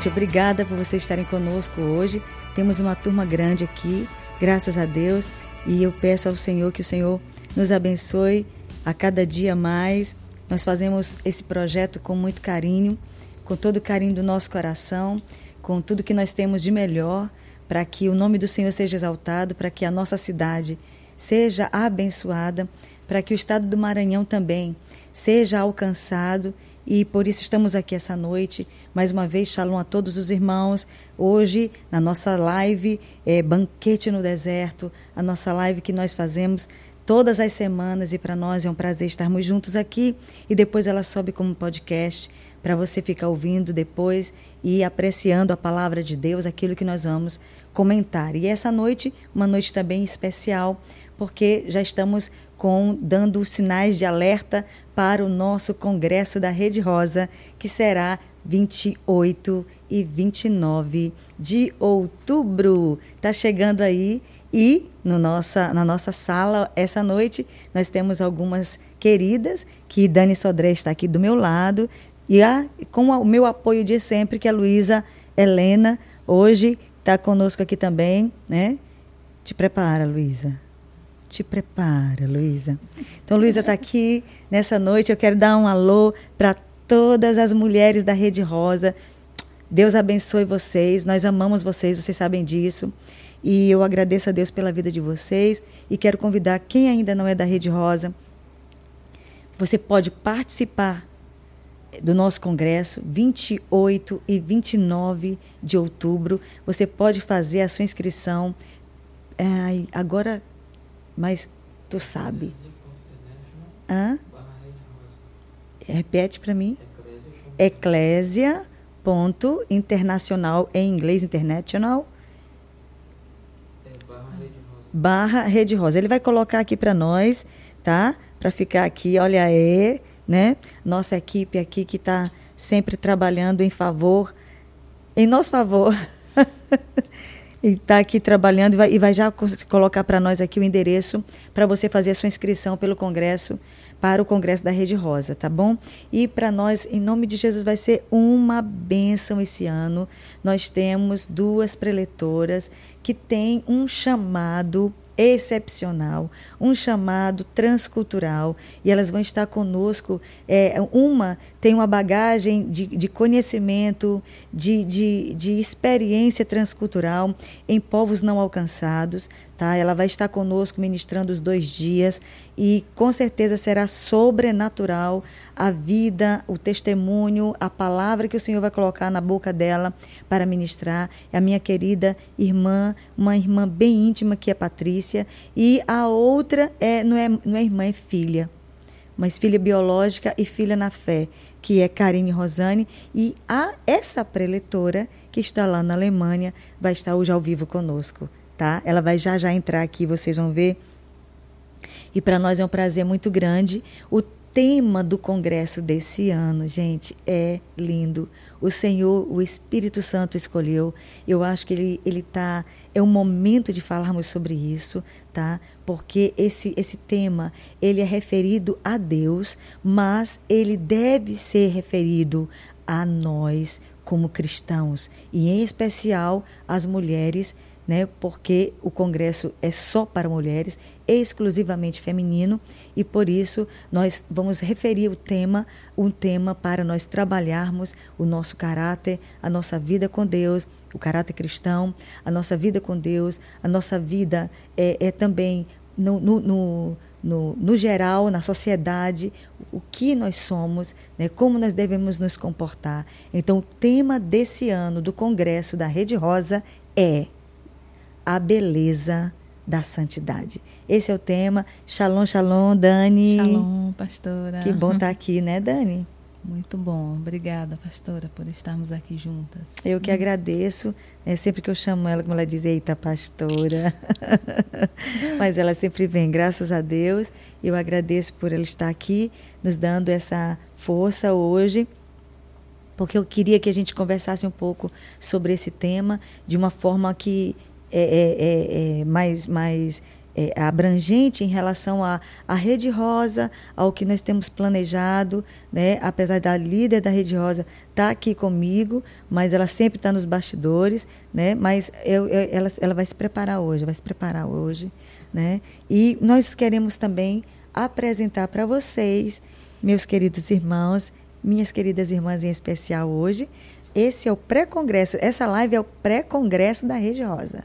Gente, obrigada por vocês estarem conosco hoje. Temos uma turma grande aqui, graças a Deus. E eu peço ao Senhor que o Senhor nos abençoe a cada dia mais. Nós fazemos esse projeto com muito carinho, com todo o carinho do nosso coração, com tudo que nós temos de melhor, para que o nome do Senhor seja exaltado, para que a nossa cidade seja abençoada, para que o estado do Maranhão também seja alcançado e por isso estamos aqui essa noite. Mais uma vez, shalom a todos os irmãos. Hoje, na nossa live é, Banquete no Deserto, a nossa live que nós fazemos todas as semanas e para nós é um prazer estarmos juntos aqui e depois ela sobe como podcast para você ficar ouvindo depois e apreciando a palavra de Deus, aquilo que nós vamos comentar. E essa noite, uma noite também especial, porque já estamos com dando sinais de alerta para o nosso congresso da Rede Rosa, que será 28 e 29 de outubro. Está chegando aí e no nossa, na nossa sala essa noite nós temos algumas queridas que Dani Sodré está aqui do meu lado e a, com o meu apoio de sempre que a Luísa Helena hoje está conosco aqui também, né? Te prepara, Luísa te prepara, Luísa. Então, Luísa está aqui nessa noite. Eu quero dar um alô para todas as mulheres da Rede Rosa. Deus abençoe vocês. Nós amamos vocês, vocês sabem disso. E eu agradeço a Deus pela vida de vocês. E quero convidar quem ainda não é da Rede Rosa. Você pode participar do nosso congresso, 28 e 29 de outubro. Você pode fazer a sua inscrição. É, agora mas tu sabe. Hã? Repete para mim. Eclésia ponto internacional em inglês international barra rede rosa ele vai colocar aqui para nós tá para ficar aqui olha aí né nossa equipe aqui que está sempre trabalhando em favor em nosso favor e está aqui trabalhando e vai, e vai já colocar para nós aqui o endereço para você fazer a sua inscrição pelo Congresso, para o Congresso da Rede Rosa, tá bom? E para nós, em nome de Jesus, vai ser uma bênção esse ano. Nós temos duas preletoras que têm um chamado excepcional, um chamado transcultural, e elas vão estar conosco. É, uma tem uma bagagem de, de conhecimento, de, de, de experiência transcultural em povos não alcançados. Tá? Ela vai estar conosco ministrando os dois dias e com certeza será sobrenatural a vida, o testemunho, a palavra que o Senhor vai colocar na boca dela para ministrar. É a minha querida irmã, uma irmã bem íntima que é Patrícia, e a outra é não é, não é irmã, é filha, mas filha biológica e filha na fé, que é Karine Rosane, e a essa preletora que está lá na Alemanha vai estar hoje ao vivo conosco tá? Ela vai já já entrar aqui, vocês vão ver. E para nós é um prazer muito grande. O tema do congresso desse ano, gente, é lindo. O Senhor, o Espírito Santo escolheu. Eu acho que ele ele tá é o momento de falarmos sobre isso, tá? Porque esse esse tema, ele é referido a Deus, mas ele deve ser referido a nós como cristãos, e em especial as mulheres né, porque o congresso é só para mulheres, exclusivamente feminino, e por isso nós vamos referir o tema, um tema para nós trabalharmos o nosso caráter, a nossa vida com Deus, o caráter cristão, a nossa vida com Deus, a nossa vida é, é também no, no, no no, no, geral, na sociedade, o que nós somos, né, como nós devemos nos comportar. Então, o tema desse ano do Congresso da Rede Rosa é a beleza da santidade. Esse é o tema. Shalom, shalom, Dani. Shalom, pastora. Que bom estar tá aqui, né, Dani? Muito bom. Obrigada, pastora, por estarmos aqui juntas. Eu que agradeço. É sempre que eu chamo ela, como ela diz, eita, pastora. Mas ela sempre vem, graças a Deus. Eu agradeço por ela estar aqui, nos dando essa força hoje porque eu queria que a gente conversasse um pouco sobre esse tema de uma forma que é, é, é, é, mais, mais é, abrangente em relação à, à Rede Rosa, ao que nós temos planejado, né? apesar da líder da Rede Rosa estar tá aqui comigo, mas ela sempre está nos bastidores, né? mas eu, eu, ela, ela vai se preparar hoje, vai se preparar hoje. Né? E nós queremos também apresentar para vocês, meus queridos irmãos, minhas queridas irmãs em especial hoje, esse é o pré-congresso, essa live é o pré-congresso da Rede Rosa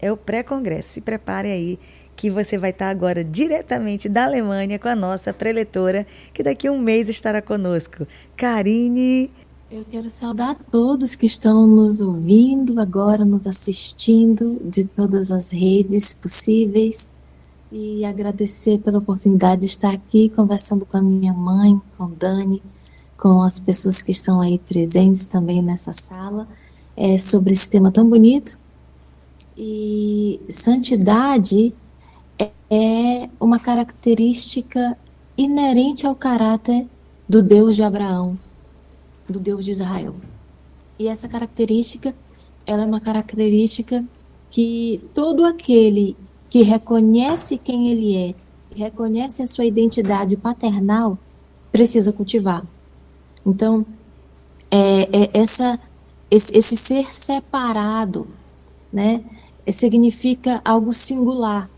é o pré-congresso. Se prepare aí, que você vai estar agora diretamente da Alemanha com a nossa preletora, que daqui a um mês estará conosco. Karine. Eu quero saudar todos que estão nos ouvindo agora, nos assistindo de todas as redes possíveis e agradecer pela oportunidade de estar aqui conversando com a minha mãe, com Dani, com as pessoas que estão aí presentes também nessa sala, é, sobre esse tema tão bonito e santidade é uma característica inerente ao caráter do Deus de Abraão, do Deus de Israel. E essa característica, ela é uma característica que todo aquele que reconhece quem ele é, reconhece a sua identidade paternal, precisa cultivar. Então, é, é essa, esse, esse ser separado, né? Significa algo singular.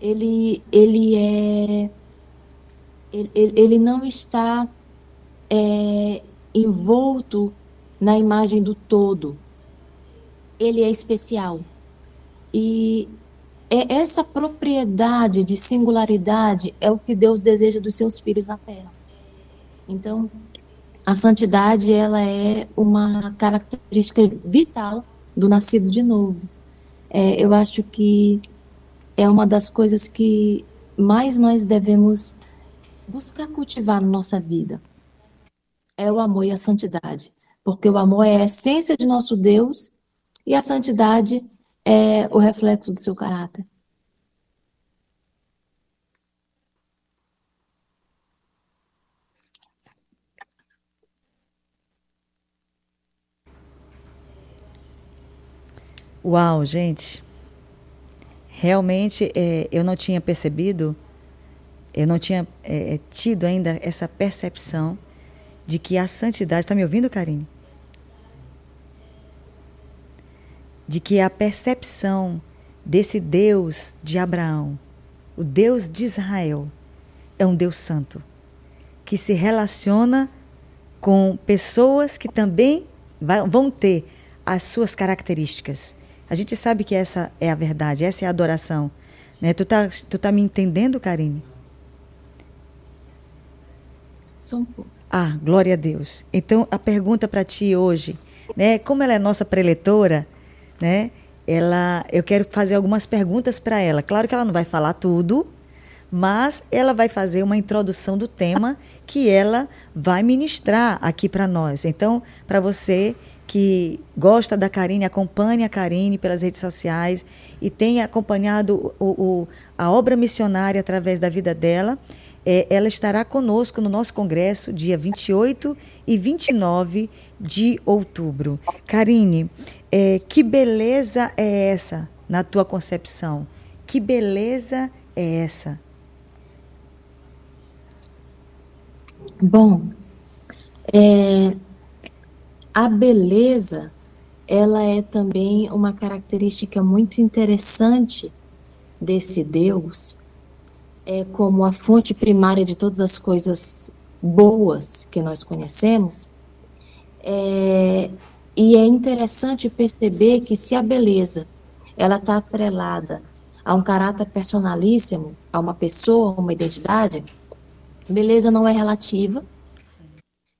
Ele, ele é. Ele, ele não está é, envolto na imagem do todo. Ele é especial. E é essa propriedade de singularidade é o que Deus deseja dos seus filhos na terra. Então, a santidade ela é uma característica vital do nascido de novo é, eu acho que é uma das coisas que mais nós devemos buscar cultivar na nossa vida. É o amor e a santidade. Porque o amor é a essência de nosso Deus e a santidade é o reflexo do seu caráter. Uau, gente. Realmente é, eu não tinha percebido, eu não tinha é, tido ainda essa percepção de que a santidade. Está me ouvindo, Karine? De que a percepção desse Deus de Abraão, o Deus de Israel, é um Deus santo, que se relaciona com pessoas que também vão ter as suas características. A gente sabe que essa é a verdade, essa é a adoração. Né? Tu, tá, tu tá me entendendo, Karine? Só um pouco. Ah, glória a Deus. Então, a pergunta para ti hoje, né? Como ela é nossa preletora, né? Ela, eu quero fazer algumas perguntas para ela. Claro que ela não vai falar tudo, mas ela vai fazer uma introdução do tema que ela vai ministrar aqui para nós. Então, para você que gosta da Karine, acompanhe a Karine pelas redes sociais e tem acompanhado o, o, a obra missionária através da vida dela. É, ela estará conosco no nosso congresso dia 28 e 29 de outubro. Karine, é, que beleza é essa na tua concepção? Que beleza é essa? Bom, é, a beleza, ela é também uma característica muito interessante desse Deus, é como a fonte primária de todas as coisas boas que nós conhecemos. É, e é interessante perceber que se a beleza ela está atrelada a um caráter personalíssimo, a uma pessoa, a uma identidade, beleza não é relativa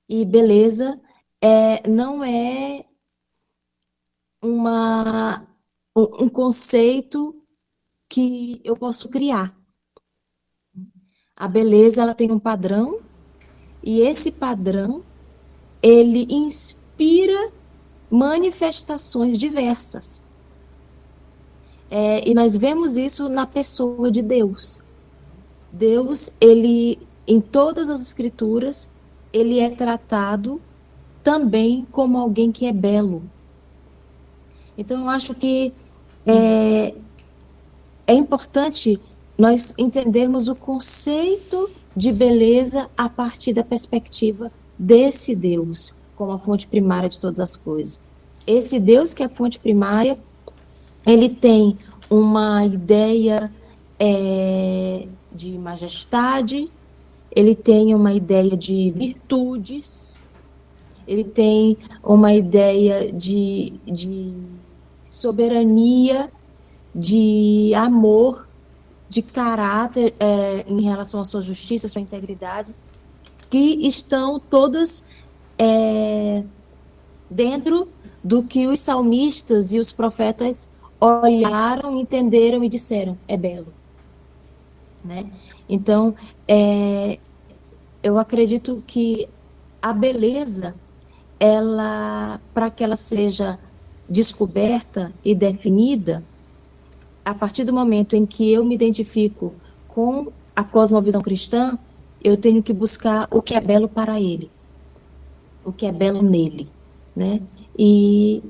e beleza é, não é uma, um conceito que eu posso criar. A beleza ela tem um padrão e esse padrão ele inspira manifestações diversas. É, e nós vemos isso na pessoa de Deus. Deus, ele, em todas as escrituras, ele é tratado também como alguém que é belo. Então, eu acho que é, é importante nós entendermos o conceito de beleza a partir da perspectiva desse Deus, como a fonte primária de todas as coisas. Esse Deus que é a fonte primária, ele tem uma ideia é, de majestade, ele tem uma ideia de virtudes, ele tem uma ideia de, de soberania, de amor, de caráter é, em relação à sua justiça, à sua integridade, que estão todas é, dentro do que os salmistas e os profetas olharam, entenderam e disseram: é belo. Né? Então, é, eu acredito que a beleza, ela, para que ela seja descoberta e definida, a partir do momento em que eu me identifico com a cosmovisão cristã, eu tenho que buscar o que é belo para ele, o que é belo nele, né? E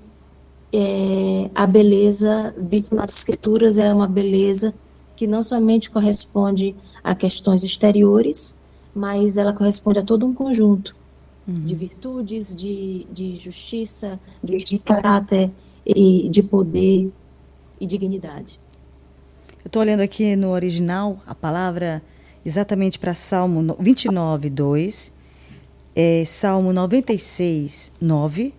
é, a beleza vista nas escrituras é uma beleza que não somente corresponde a questões exteriores, mas ela corresponde a todo um conjunto uhum. de virtudes, de, de justiça, de, de caráter e de poder e dignidade. Eu estou olhando aqui no original a palavra exatamente para Salmo 29, 2, é, Salmo 96, 9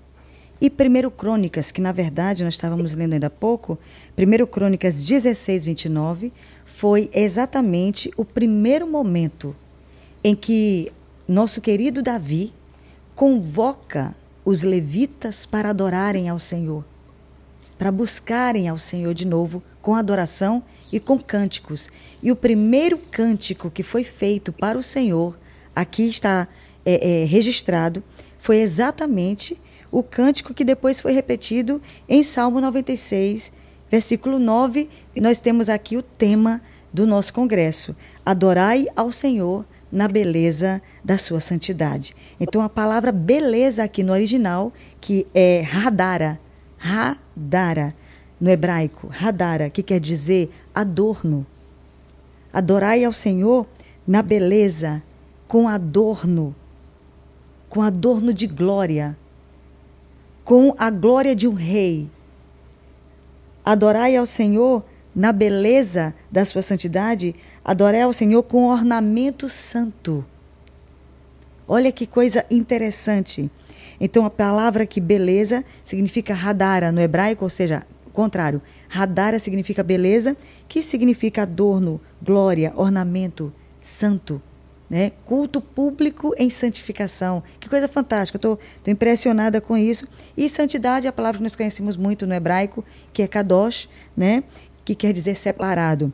e 1 Crônicas, que na verdade nós estávamos lendo ainda há pouco, 1 Crônicas 16, 29, foi exatamente o primeiro momento em que nosso querido Davi convoca os levitas para adorarem ao Senhor, para buscarem ao Senhor de novo com adoração e com cânticos. E o primeiro cântico que foi feito para o Senhor, aqui está é, é, registrado, foi exatamente o cântico que depois foi repetido em Salmo 96, versículo 9. Nós temos aqui o tema do nosso congresso: Adorai ao Senhor na beleza da sua santidade. Então a palavra beleza aqui no original, que é radara, radara, no hebraico, radara, que quer dizer adorno. Adorai ao Senhor na beleza, com adorno, com adorno de glória, com a glória de um rei. Adorai ao Senhor na beleza da sua santidade, adorai ao Senhor com ornamento santo. Olha que coisa interessante. Então, a palavra que beleza significa radara no hebraico, ou seja, contrário, radara significa beleza, que significa adorno, glória, ornamento, santo. Né? Culto público em santificação. Que coisa fantástica. Estou impressionada com isso. E santidade é a palavra que nós conhecemos muito no hebraico, que é kadosh, né? Que quer dizer separado.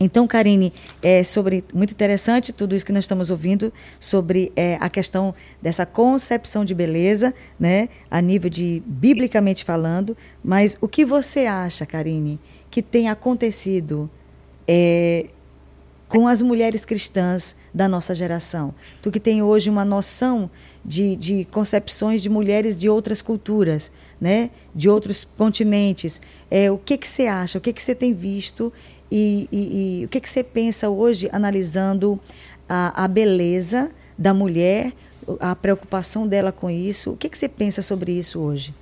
Então, Karine, é sobre muito interessante tudo isso que nós estamos ouvindo sobre é, a questão dessa concepção de beleza, né, a nível de biblicamente falando. Mas o que você acha, Karine, que tem acontecido é, com as mulheres cristãs da nossa geração? Tu que tem hoje uma noção de, de concepções de mulheres de outras culturas, né, de outros continentes, é, o que que você acha? O que que você tem visto e, e, e o que, que você pensa hoje, analisando a, a beleza da mulher, a preocupação dela com isso? O que, que você pensa sobre isso hoje?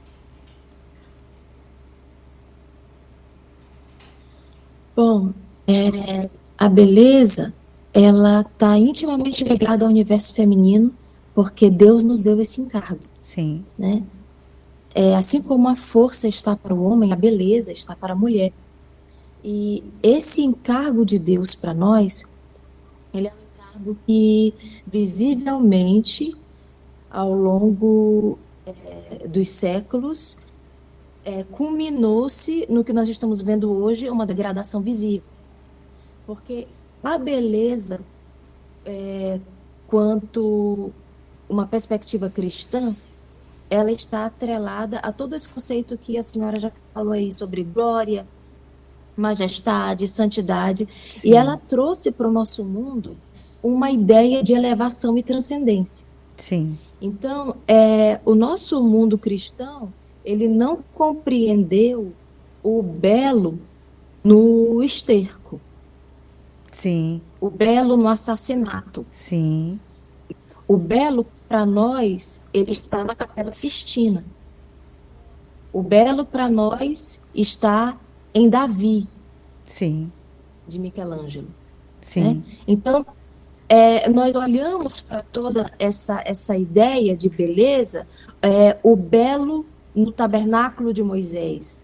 Bom, é, a beleza ela está intimamente ligada ao universo feminino, porque Deus nos deu esse encargo. Sim. Né? É, assim como a força está para o homem, a beleza está para a mulher. E esse encargo de Deus para nós, ele é um encargo que visivelmente ao longo é, dos séculos é, culminou-se no que nós estamos vendo hoje, uma degradação visível. Porque a beleza, é, quanto uma perspectiva cristã, ela está atrelada a todo esse conceito que a senhora já falou aí sobre glória, majestade, santidade, Sim. e ela trouxe para o nosso mundo uma ideia de elevação e transcendência. Sim. Então, é, o nosso mundo cristão, ele não compreendeu o belo no esterco. Sim. O belo no assassinato. Sim. O belo, para nós, ele está na Capela Sistina. O belo, para nós, está em Davi. Sim. De Michelangelo. Sim. Né? Então, é, nós olhamos para toda essa, essa ideia de beleza, é, o belo no tabernáculo de Moisés,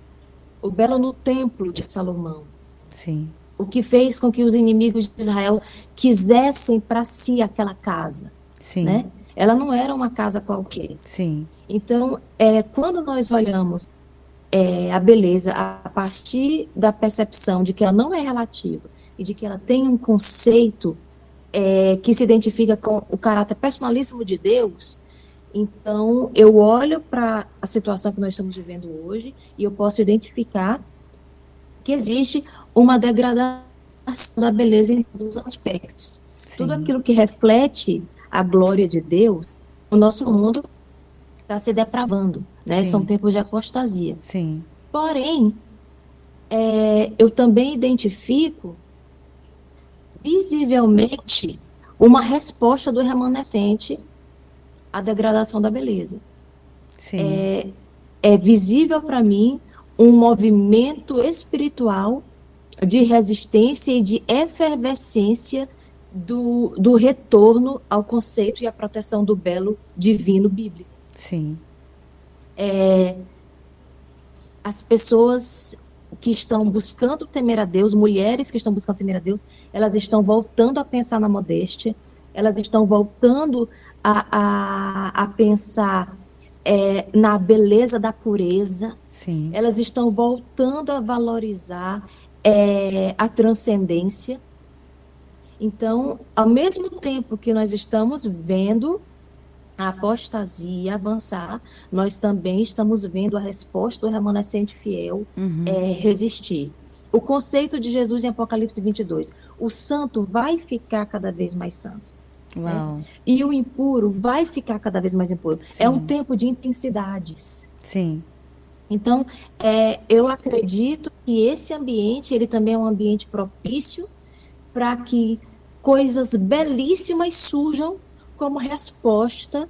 o belo no templo de Salomão. Sim. O que fez com que os inimigos de Israel quisessem para si aquela casa. Sim. Né? Ela não era uma casa qualquer. Sim. Então, é, quando nós olhamos é, a beleza a partir da percepção de que ela não é relativa e de que ela tem um conceito é, que se identifica com o caráter personalíssimo de Deus, então eu olho para a situação que nós estamos vivendo hoje e eu posso identificar que existe uma degradação da beleza em todos os aspectos. Sim. Tudo aquilo que reflete a glória de Deus, o nosso mundo está se depravando, né? Sim. São tempos de apostasia. Sim. Porém, é, eu também identifico visivelmente uma resposta do remanescente à degradação da beleza. Sim. É, é visível para mim um movimento espiritual de resistência e de efervescência do, do retorno ao conceito e à proteção do belo divino bíblico. Sim. É, as pessoas que estão buscando temer a Deus, mulheres que estão buscando temer a Deus, elas estão voltando a pensar na modéstia, elas estão voltando a, a, a pensar é, na beleza da pureza, Sim. elas estão voltando a valorizar é, a transcendência. Então, ao mesmo tempo que nós estamos vendo a apostasia avançar, nós também estamos vendo a resposta do remanescente fiel uhum. é, resistir. O conceito de Jesus em Apocalipse 22, o santo vai ficar cada vez mais santo. Né? E o impuro vai ficar cada vez mais impuro. Sim. É um tempo de intensidades. Sim. Então, é, eu acredito que esse ambiente, ele também é um ambiente propício para que coisas belíssimas surjam como resposta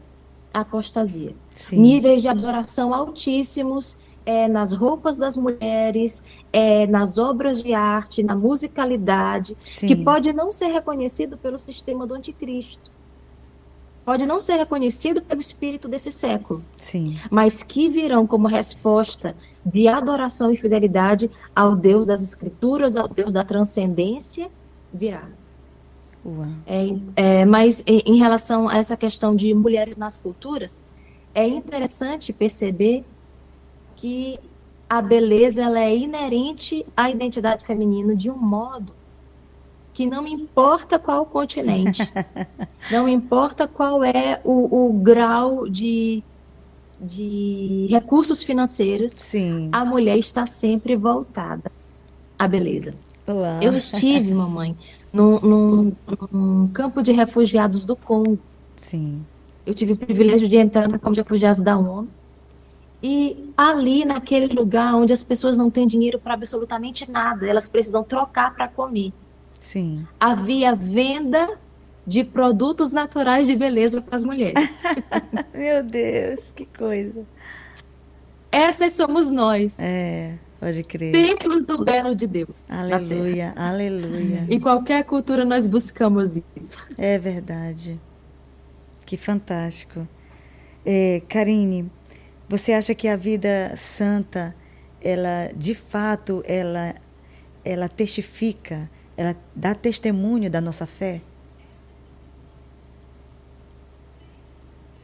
à apostasia. Sim. Níveis de adoração altíssimos é, nas roupas das mulheres, é, nas obras de arte, na musicalidade, Sim. que pode não ser reconhecido pelo sistema do anticristo. Pode não ser reconhecido pelo espírito desse século, Sim. mas que virão como resposta de adoração e fidelidade ao Deus das Escrituras, ao Deus da transcendência, virá. É, é, mas em, relação a essa questão de mulheres nas culturas, é interessante perceber que a beleza ela é inerente à identidade feminina de um modo que não importa qual continente, não importa qual é o, o grau de, de recursos financeiros, Sim. a mulher está sempre voltada à beleza. Uau. Eu estive, mamãe, num, num, num, campo de refugiados do Congo. Sim. Eu tive o privilégio de entrar no campo de refugiados da ONU. E ali, naquele lugar onde as pessoas não têm dinheiro para absolutamente nada, elas precisam trocar para comer. Sim. Havia venda de produtos naturais de beleza para as mulheres. Meu Deus, que coisa. Essas somos nós. É, pode crer. Templos do belo de Deus. Aleluia, aleluia. Em qualquer cultura nós buscamos isso. É verdade. Que fantástico. É, Karine, você acha que a vida santa, ela, de fato, ela, ela testifica, ela dá testemunho da nossa fé?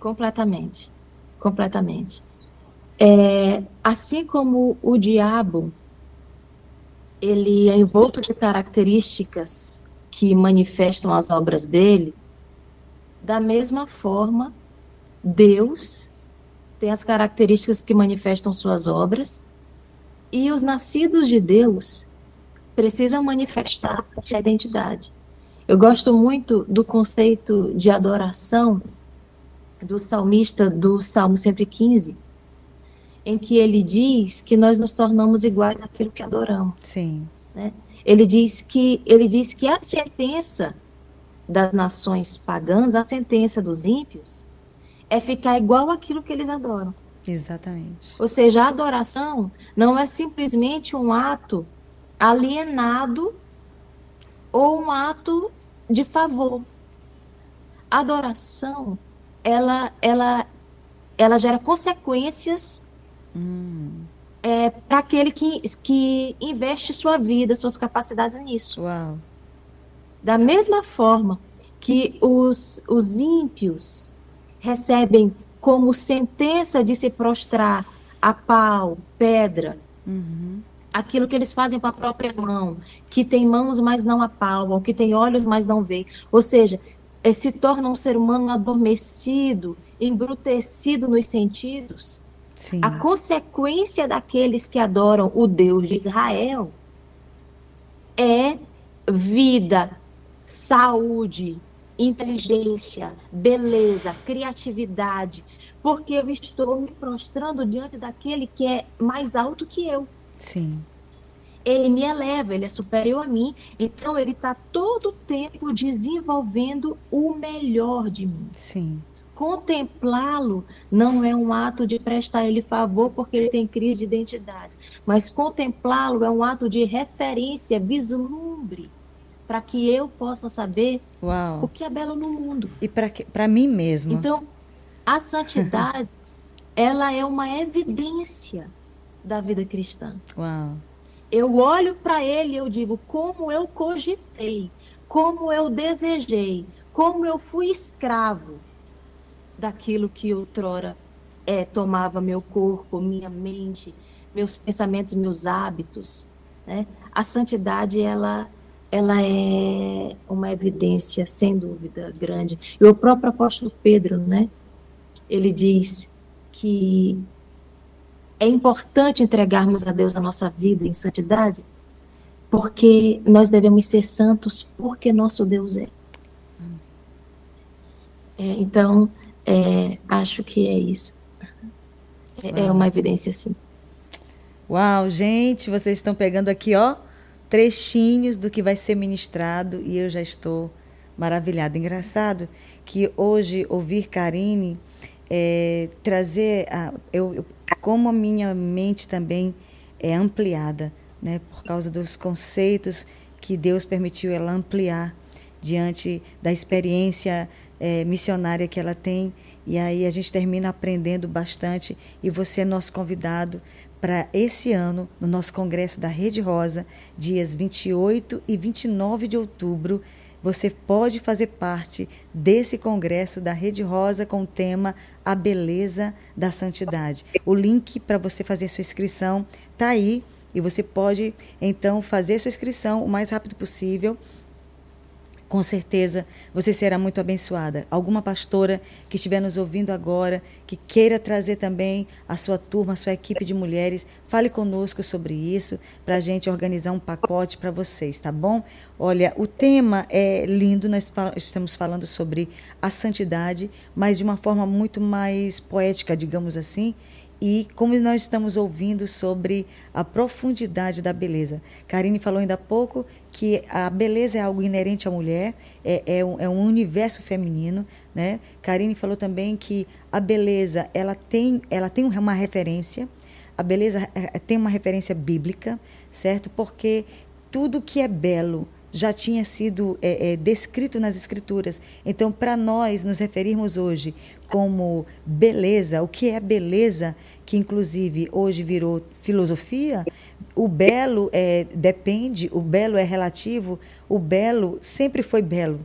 Completamente, completamente. É, assim como o diabo, ele é envolto de características que manifestam as obras dele, da mesma forma, Deus tem as características que manifestam suas obras, e os nascidos de Deus precisam manifestar essa identidade. Eu gosto muito do conceito de adoração do salmista do Salmo 115, em que ele diz que nós nos tornamos iguais àquilo que adoramos. Sim. Né? Ele diz que ele diz que a sentença das nações pagãs, a sentença dos ímpios, é ficar igual aquilo que eles adoram. Exatamente. Ou seja, a adoração não é simplesmente um ato alienado ou um ato de favor. Adoração, ela, ela, ela gera consequências hum. é, para aquele que, que investe sua vida, suas capacidades nisso. Uau. Da mesma forma que os, os ímpios recebem como sentença de se prostrar a pau, pedra, uhum. Aquilo que eles fazem com a própria mão, que tem mãos, mas não apalpam, que tem olhos, mas não vê. Ou seja, é, se torna um ser humano adormecido, embrutecido nos sentidos. Sim. A consequência daqueles que adoram o Deus de Israel é vida, saúde, inteligência, beleza, criatividade, porque eu estou me prostrando diante daquele que é mais alto que eu. Sim. Ele me eleva, ele é superior a mim, então ele está todo o tempo desenvolvendo o melhor de mim. Sim. Contemplá-lo não é um ato de prestar ele favor porque ele tem crise de identidade, mas contemplá-lo é um ato de referência, vislumbre para que eu possa saber Uau. o que é belo no mundo. E para mim mesmo. Então, a santidade, ela é uma evidência da vida cristã. Uau. Eu olho para ele e eu digo como eu cogitei, como eu desejei, como eu fui escravo daquilo que outrora é, tomava meu corpo, minha mente, meus pensamentos, meus hábitos. Né? A santidade, ela ela é uma evidência, sem dúvida, grande. E o próprio apóstolo Pedro, né? Ele diz que é importante entregarmos a Deus a nossa vida em santidade, porque nós devemos ser santos porque nosso Deus é. é então, é, acho que é isso. É, é uma evidência, sim. Uau, gente, vocês estão pegando aqui, ó, trechinhos do que vai ser ministrado e eu já estou maravilhada. Engraçado que hoje ouvir Karine é, trazer a, eu, como a minha mente também é ampliada, né, por causa dos conceitos que Deus permitiu ela ampliar diante da experiência é, missionária que ela tem. E aí a gente termina aprendendo bastante. E você é nosso convidado para esse ano, no nosso congresso da Rede Rosa, dias 28 e 29 de outubro. Você pode fazer parte desse congresso da Rede Rosa com o tema A Beleza da Santidade. O link para você fazer sua inscrição está aí e você pode então fazer sua inscrição o mais rápido possível com certeza você será muito abençoada. Alguma pastora que estiver nos ouvindo agora, que queira trazer também a sua turma, a sua equipe de mulheres, fale conosco sobre isso, para a gente organizar um pacote para vocês, tá bom? Olha, o tema é lindo, nós estamos falando sobre a santidade, mas de uma forma muito mais poética, digamos assim e como nós estamos ouvindo sobre a profundidade da beleza. Karine falou ainda há pouco que a beleza é algo inerente à mulher, é, é, um, é um universo feminino. Né? Karine falou também que a beleza ela tem, ela tem uma referência, a beleza é, é, tem uma referência bíblica, certo? Porque tudo que é belo, já tinha sido é, é, descrito nas escrituras. Então, para nós nos referirmos hoje como beleza, o que é beleza, que inclusive hoje virou filosofia, o belo é, depende, o belo é relativo, o belo sempre foi belo.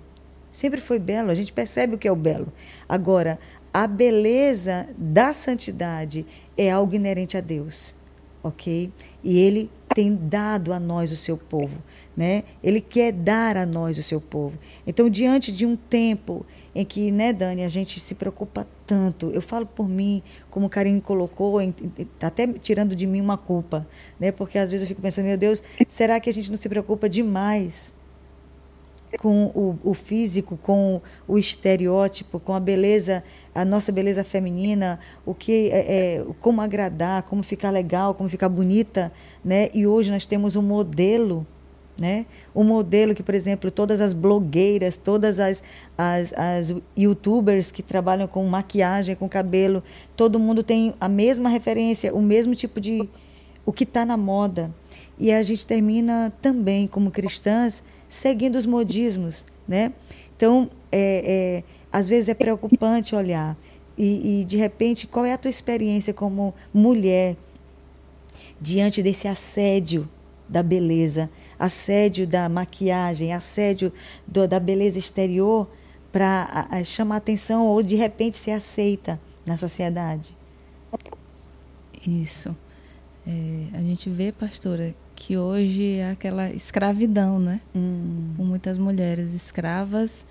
Sempre foi belo, a gente percebe o que é o belo. Agora, a beleza da santidade é algo inerente a Deus, ok? E Ele tem dado a nós o seu povo né? Ele quer dar a nós o seu povo. Então, diante de um tempo em que, né, Dani, a gente se preocupa tanto, eu falo por mim, como o Karine colocou, até tirando de mim uma culpa, né? Porque às vezes eu fico pensando, meu Deus, será que a gente não se preocupa demais com o, o físico, com o estereótipo, com a beleza, a nossa beleza feminina, o que é, é, como agradar, como ficar legal, como ficar bonita, né? E hoje nós temos um modelo né? Modelo que, por exemplo, todas as blogueiras, todas as, as, as youtubers que trabalham com maquiagem, com cabelo, todo mundo tem a mesma referência, o mesmo tipo de. o que está na moda. E a gente termina também, como cristãs, seguindo os modismos, né? Então, é, é, às vezes é preocupante olhar. E, e, de repente, qual é a tua experiência como mulher diante desse assédio da beleza, assédio da maquiagem, assédio do, da beleza exterior para chamar atenção ou de repente ser aceita na sociedade? Isso. É, a gente vê, pastora, que hoje é aquela escravidão, né? Hum. Com muitas mulheres escravas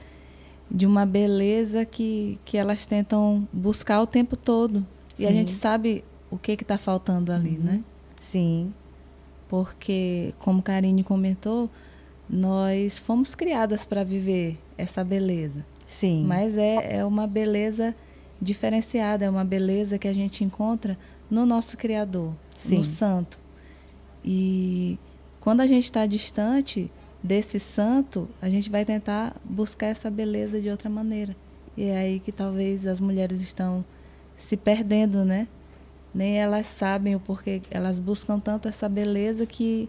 de uma beleza que, que elas tentam buscar o tempo todo. Sim. E a gente sabe o que está faltando ali, uhum. né? Sim. Porque, como Karine comentou, nós fomos criadas para viver essa beleza. Sim. Mas é, é uma beleza diferenciada, é uma beleza que a gente encontra no nosso Criador, Sim. no Santo. E quando a gente está distante, desse santo, a gente vai tentar buscar essa beleza de outra maneira. E é aí que talvez as mulheres estão se perdendo, né? Nem elas sabem o porquê, elas buscam tanto essa beleza que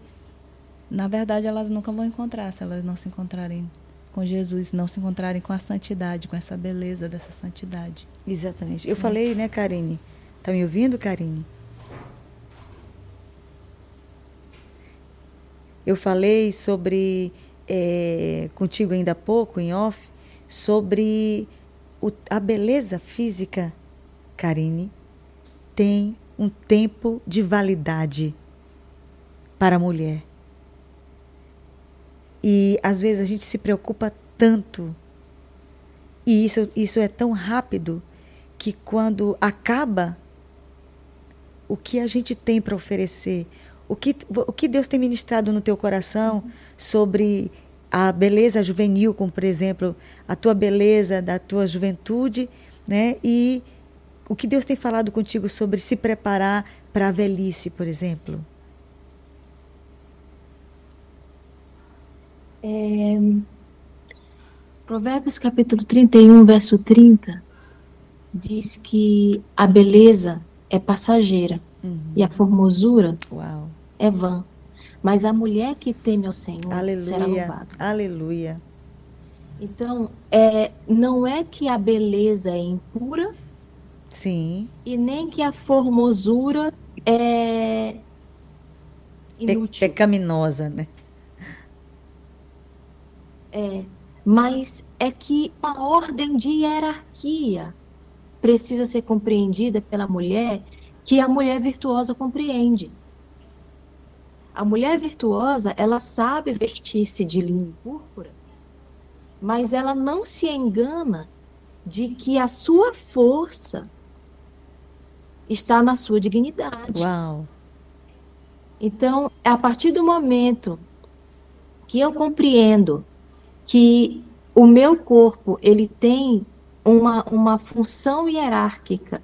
na verdade elas nunca vão encontrar se elas não se encontrarem com Jesus, não se encontrarem com a santidade, com essa beleza dessa santidade. Exatamente. Eu é. falei, né, Karine? Tá me ouvindo, Karine? Eu falei sobre, é, contigo ainda há pouco, em off, sobre o, a beleza física, Karine, tem um tempo de validade para a mulher. E às vezes a gente se preocupa tanto, e isso, isso é tão rápido, que quando acaba, o que a gente tem para oferecer, o que, o que Deus tem ministrado no teu coração sobre a beleza juvenil, como por exemplo a tua beleza da tua juventude, né? E o que Deus tem falado contigo sobre se preparar para a velhice, por exemplo? É, Provérbios capítulo 31, verso 30, diz que a beleza é passageira uhum. e a formosura Uau é vã. Mas a mulher que teme ao Senhor Aleluia. será louvada. Aleluia. Então, é, não é que a beleza é impura. Sim. E nem que a formosura é inútil. Pe pecaminosa, né? É, mas é que a ordem de hierarquia precisa ser compreendida pela mulher que a mulher virtuosa compreende. A mulher virtuosa, ela sabe vestir-se de linho púrpura, mas ela não se engana de que a sua força está na sua dignidade. Uau. Então, a partir do momento que eu compreendo que o meu corpo ele tem uma, uma função hierárquica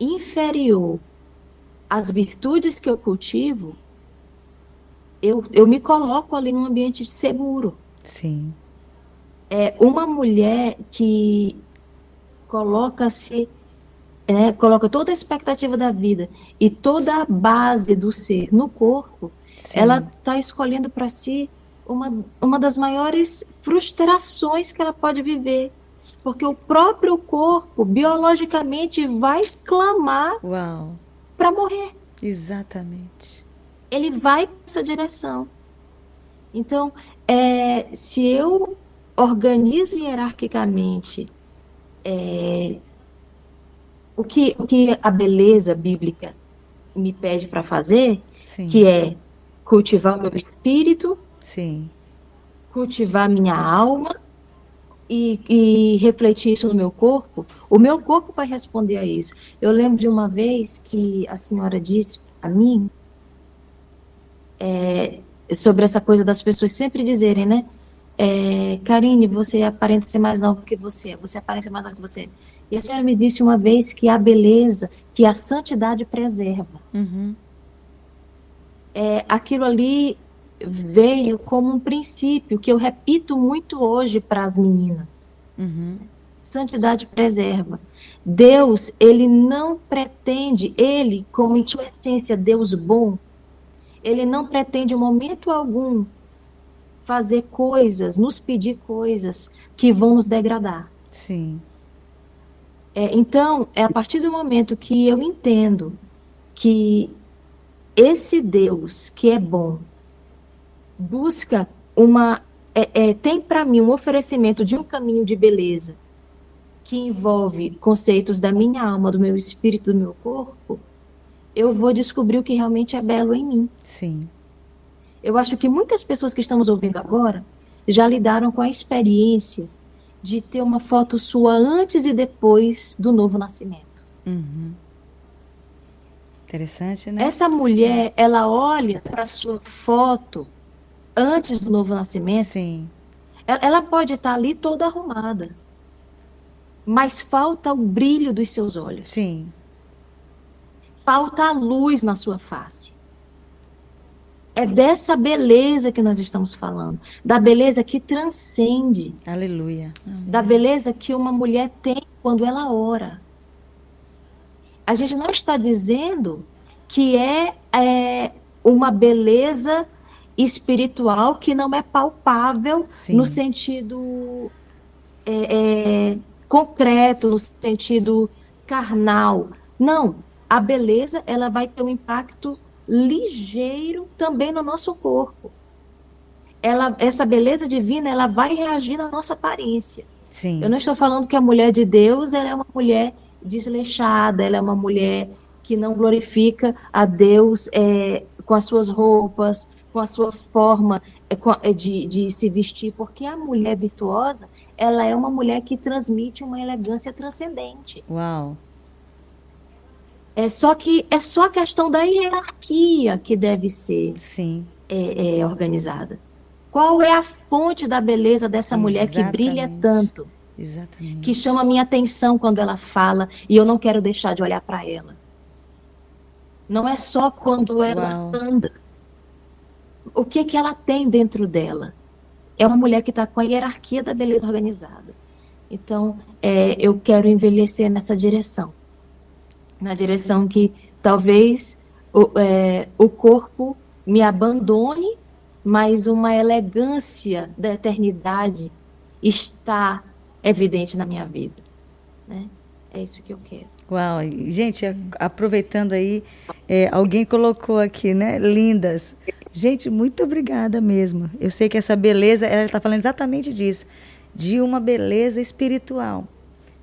inferior às virtudes que eu cultivo, eu, eu me coloco ali num ambiente seguro. Sim. É uma mulher que coloca-se, é, coloca toda a expectativa da vida e toda a base do ser no corpo, Sim. ela está escolhendo para si uma, uma das maiores frustrações que ela pode viver. Porque o próprio corpo, biologicamente, vai clamar para morrer. Exatamente ele vai nessa direção. Então, é, se eu organizo hierarquicamente é, o, que, o que a beleza bíblica me pede para fazer, Sim. que é cultivar o meu espírito, Sim. cultivar minha alma e, e, refletir isso no meu corpo, o meu corpo vai responder a isso. Eu lembro de uma vez que a senhora disse a mim é, sobre essa coisa das pessoas sempre dizerem, né? É, Karine, você aparenta ser mais nova que você, você aparenta mais nova que você. E a senhora me disse uma vez que a beleza, que a santidade preserva. Uhum. É, aquilo ali veio como um princípio que eu repito muito hoje para as meninas. Uhum. Santidade preserva. Deus, ele não pretende, ele, como em sua essência, Deus bom, ele não pretende em momento algum fazer coisas, nos pedir coisas que vão nos degradar. Sim. É, então, é a partir do momento que eu entendo que esse Deus que é bom busca uma é, é, tem para mim um oferecimento de um caminho de beleza que envolve conceitos da minha alma, do meu espírito, do meu corpo, eu vou descobrir o que realmente é belo em mim. Sim. Eu acho que muitas pessoas que estamos ouvindo agora já lidaram com a experiência de ter uma foto sua antes e depois do novo nascimento. Uhum. Interessante, né? Essa mulher, ela olha para sua foto antes do novo nascimento. Sim. Ela, ela pode estar ali toda arrumada mas falta o brilho dos seus olhos. Sim. Falta a luz na sua face. É dessa beleza que nós estamos falando, da beleza que transcende. Aleluia. Da beleza que uma mulher tem quando ela ora. A gente não está dizendo que é, é uma beleza espiritual que não é palpável Sim. no sentido é, é, concreto, no sentido carnal. Não, a beleza ela vai ter um impacto ligeiro também no nosso corpo. Ela, essa beleza divina ela vai reagir na nossa aparência. Sim. Eu não estou falando que a mulher de Deus ela é uma mulher desleixada, ela é uma mulher que não glorifica a Deus é, com as suas roupas, com a sua forma é, de, de se vestir, porque a mulher virtuosa ela é uma mulher que transmite uma elegância transcendente. Uau! É só que é só a questão da hierarquia que deve ser Sim. É, é organizada. Qual é a fonte da beleza dessa mulher que brilha tanto? Exatamente. Que chama a minha atenção quando ela fala e eu não quero deixar de olhar para ela. Não é só quando ela Uau. anda. O que que ela tem dentro dela? é uma mulher que está com a hierarquia da beleza organizada. Então, é, eu quero envelhecer nessa direção. Na direção que talvez o, é, o corpo me abandone, mas uma elegância da eternidade está evidente na minha vida. Né? É isso que eu quero. Uau, gente, aproveitando aí, é, alguém colocou aqui, né? Lindas. Gente, muito obrigada mesmo. Eu sei que essa beleza, ela está falando exatamente disso, de uma beleza espiritual.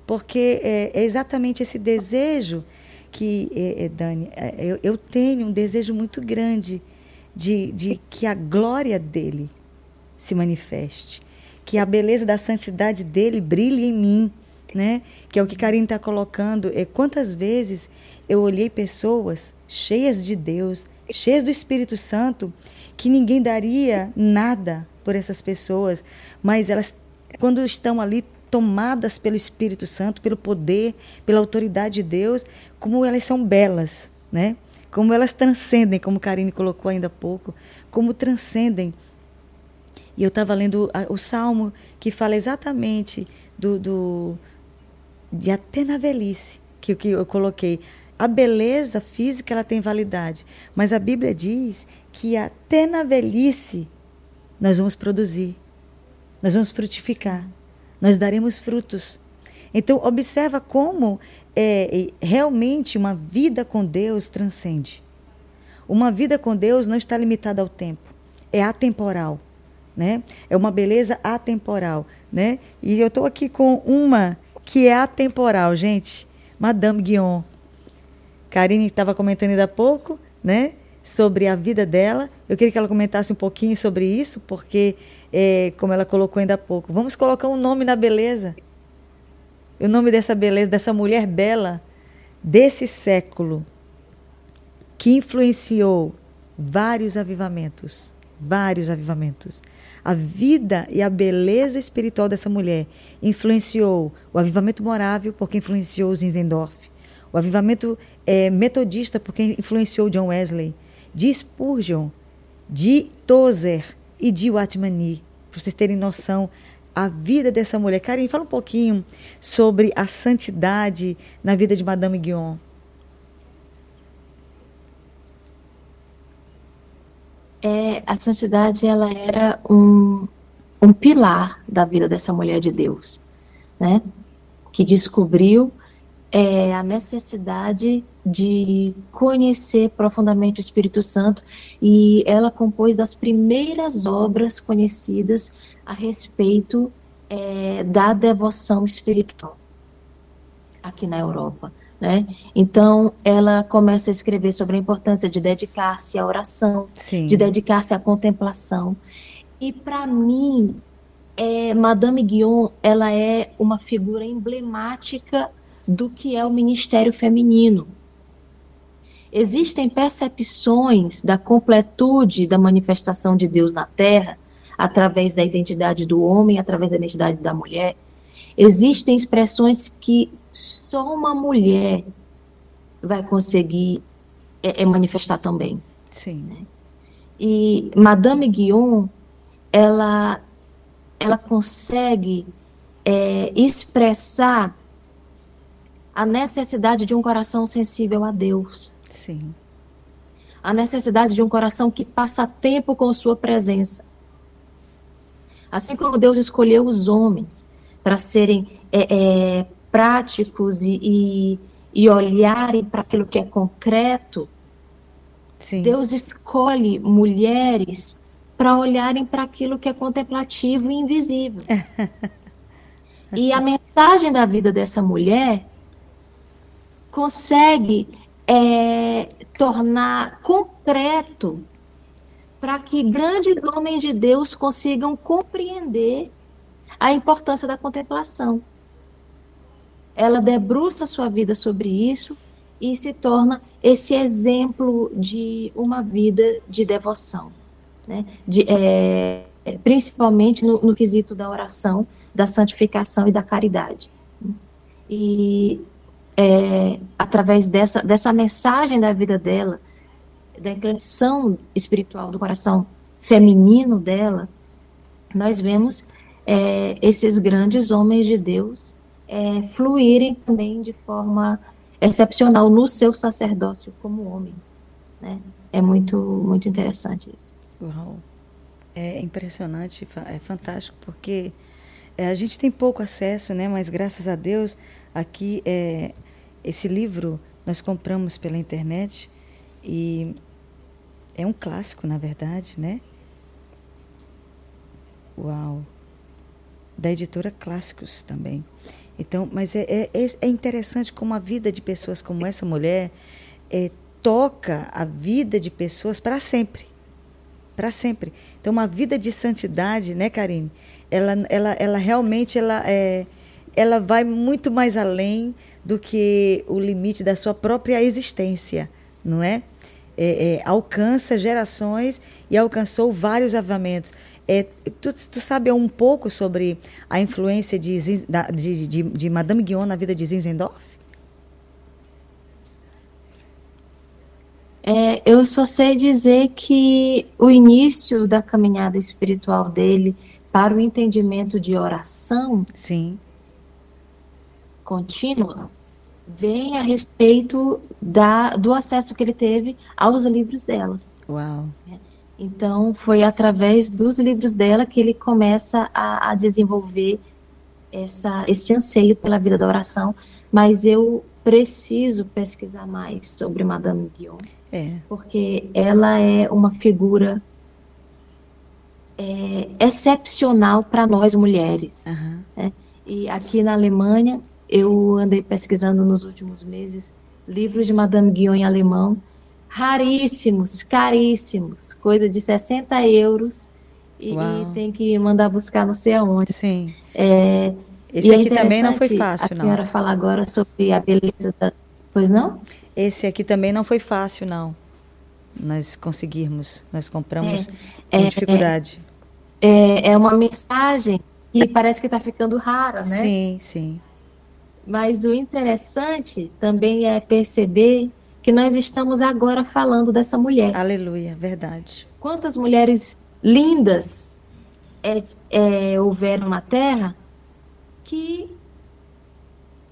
Porque é, é exatamente esse desejo que, é, Dani, eu, eu, tenho um desejo muito grande de, de que a glória dele se manifeste, que a beleza da santidade dele brilhe em mim, né? Que é o que Karine está colocando. É, quantas vezes eu olhei pessoas cheias de Deus, cheias do Espírito Santo, que ninguém daria nada por essas pessoas, mas elas, quando estão ali tomadas pelo Espírito Santo, pelo poder, pela autoridade de Deus, como elas são belas, né? Como elas transcendem, como Karine colocou ainda há pouco, como transcendem. E eu estava lendo o Salmo que fala exatamente do, do de até na velhice, que, que eu coloquei. A beleza física ela tem validade, mas a Bíblia diz que até na velhice nós vamos produzir, nós vamos frutificar, nós daremos frutos. Então observa como é, realmente uma vida com Deus transcende. Uma vida com Deus não está limitada ao tempo, é atemporal, né? É uma beleza atemporal, né? E eu estou aqui com uma que é atemporal, gente. Madame Guion. Karine estava comentando ainda há pouco, né? Sobre a vida dela. Eu queria que ela comentasse um pouquinho sobre isso, porque, é, como ela colocou ainda há pouco, vamos colocar um nome na beleza. O nome dessa beleza, dessa mulher bela, desse século, que influenciou vários avivamentos. Vários avivamentos. A vida e a beleza espiritual dessa mulher influenciou o avivamento morável, porque influenciou Zinzendorf o avivamento é, metodista, porque influenciou John Wesley. De Spurgeon, de Tozer e de Watmani, para vocês terem noção a vida dessa mulher. Karim, fala um pouquinho sobre a santidade na vida de Madame Guion. É, a santidade ela era um, um pilar da vida dessa mulher de Deus, né? Que descobriu é, a necessidade de conhecer profundamente o Espírito Santo e ela compôs das primeiras obras conhecidas a respeito é, da devoção espiritual aqui na Europa. Né? Então, ela começa a escrever sobre a importância de dedicar-se à oração, Sim. de dedicar-se à contemplação. E, para mim, é, Madame Guion, ela é uma figura emblemática do que é o ministério feminino. Existem percepções da completude da manifestação de Deus na Terra através da identidade do homem, através da identidade da mulher. Existem expressões que só uma mulher vai conseguir é, é manifestar também. Sim. Né? E Madame Guion, ela, ela consegue é, expressar a necessidade de um coração sensível a Deus. Sim. A necessidade de um coração que passa tempo com sua presença. Assim como Deus escolheu os homens para serem é, é, práticos e, e, e olharem para aquilo que é concreto, Sim. Deus escolhe mulheres para olharem para aquilo que é contemplativo e invisível. e a mensagem da vida dessa mulher consegue é, tornar concreto para que grandes homens de Deus consigam compreender a importância da contemplação. Ela debruça sua vida sobre isso e se torna esse exemplo de uma vida de devoção, né? de, é, principalmente no, no quesito da oração, da santificação e da caridade. E é, através dessa, dessa mensagem da vida dela, da inclinação espiritual do coração feminino dela, nós vemos é, esses grandes homens de Deus é, fluírem também de forma excepcional no seu sacerdócio como homens. Né? É muito, muito interessante isso. Uau! É impressionante, é fantástico, porque é, a gente tem pouco acesso, né? mas graças a Deus aqui é, esse livro nós compramos pela internet e é um clássico, na verdade, né? Uau! Da editora Clássicos também. Então, mas é, é, é, é interessante como a vida de pessoas como essa mulher é, toca a vida de pessoas para sempre. Para sempre. Então, uma vida de santidade, né, Karine? Ela, ela, ela realmente ela, é, ela vai muito mais além do que o limite da sua própria existência, não é? é, é alcança gerações e alcançou vários avamentos. É, tu, tu sabe um pouco sobre a influência de, de, de, de Madame Guion na vida de Zinzendorf? É, eu só sei dizer que o início da caminhada espiritual dele para o entendimento de oração Sim. Contínua vem a respeito da, do acesso que ele teve aos livros dela. Uau! Então, foi através dos livros dela que ele começa a, a desenvolver essa, esse anseio pela vida da oração, mas eu preciso pesquisar mais sobre Madame Guion, é. porque ela é uma figura é, excepcional para nós mulheres. Uhum. Né? E aqui na Alemanha, eu andei pesquisando nos últimos meses livros de Madame Guion em alemão, raríssimos, caríssimos, coisa de 60 euros, e, e tem que mandar buscar não sei aonde. Sim. É, Esse aqui é também não foi fácil, não. A senhora falar agora sobre a beleza da... Pois não? Esse aqui também não foi fácil, não. Nós conseguirmos, nós compramos é, com é, dificuldade. É, é uma mensagem que parece que está ficando rara, né? Sim, sim. Mas o interessante também é perceber que nós estamos agora falando dessa mulher. Aleluia, verdade. quantas mulheres lindas é, é, houveram na Terra que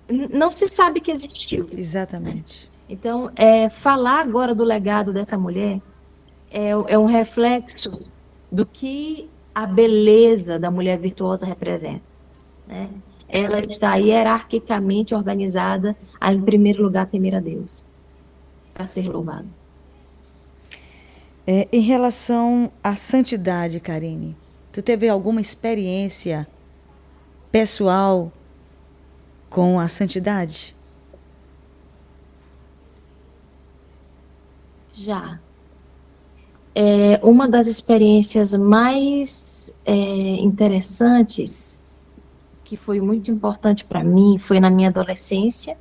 não se sabe que existiu. Exatamente. Então, é, falar agora do legado dessa mulher é, é um reflexo do que a beleza da mulher virtuosa representa. Né? Ela está hierarquicamente organizada a, em primeiro lugar, temer a Deus, para ser louvada. É, em relação à santidade, Karine, tu teve alguma experiência pessoal com a santidade? Já. É, uma das experiências mais é, interessantes, que foi muito importante para mim, foi na minha adolescência.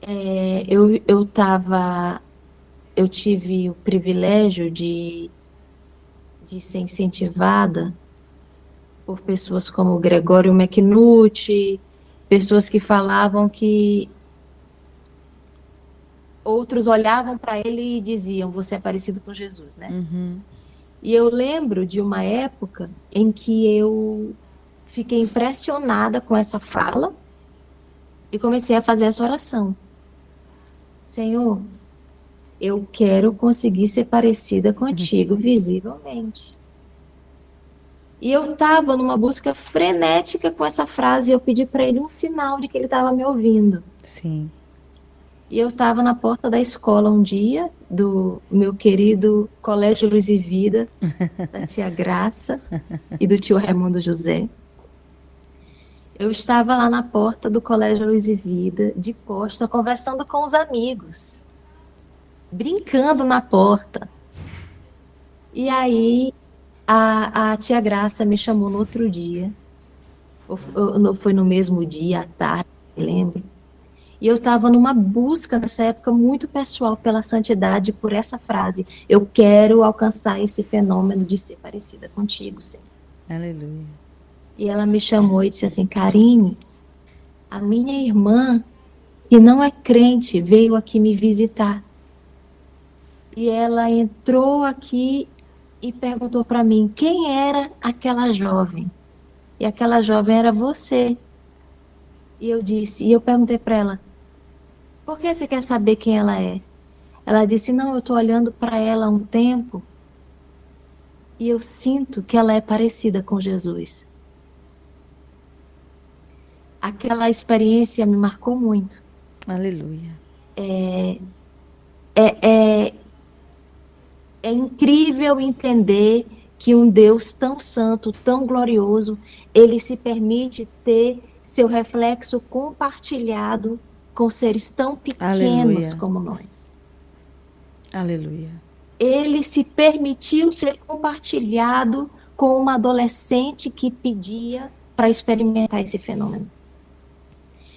É, eu eu tava, eu tive o privilégio de de ser incentivada por pessoas como Gregório McNulty, pessoas que falavam que outros olhavam para ele e diziam: Você é parecido com Jesus, né? Uhum. E eu lembro de uma época em que eu fiquei impressionada com essa fala e comecei a fazer essa oração. Senhor, eu quero conseguir ser parecida contigo visivelmente. E eu estava numa busca frenética com essa frase e eu pedi para ele um sinal de que ele estava me ouvindo. Sim. E eu estava na porta da escola um dia, do meu querido Colégio Luz e Vida, da tia Graça e do tio Raimundo José. Eu estava lá na porta do Colégio Luz e Vida, de costa, conversando com os amigos, brincando na porta. E aí a, a tia Graça me chamou no outro dia, ou, ou, foi no mesmo dia, à tarde, lembro e eu estava numa busca nessa época muito pessoal pela santidade, por essa frase: Eu quero alcançar esse fenômeno de ser parecida contigo, Senhor. Aleluia. E ela me chamou e disse assim: Karine, a minha irmã, que não é crente, veio aqui me visitar. E ela entrou aqui e perguntou para mim quem era aquela jovem. E aquela jovem era você. E eu disse, e eu perguntei para ela: por que você quer saber quem ela é? Ela disse: Não, eu estou olhando para ela há um tempo e eu sinto que ela é parecida com Jesus. Aquela experiência me marcou muito. Aleluia. É, é, é, é incrível entender que um Deus tão santo, tão glorioso, ele se permite ter seu reflexo compartilhado com seres tão pequenos Aleluia. como nós. Aleluia. Ele se permitiu ser compartilhado com uma adolescente que pedia para experimentar esse fenômeno.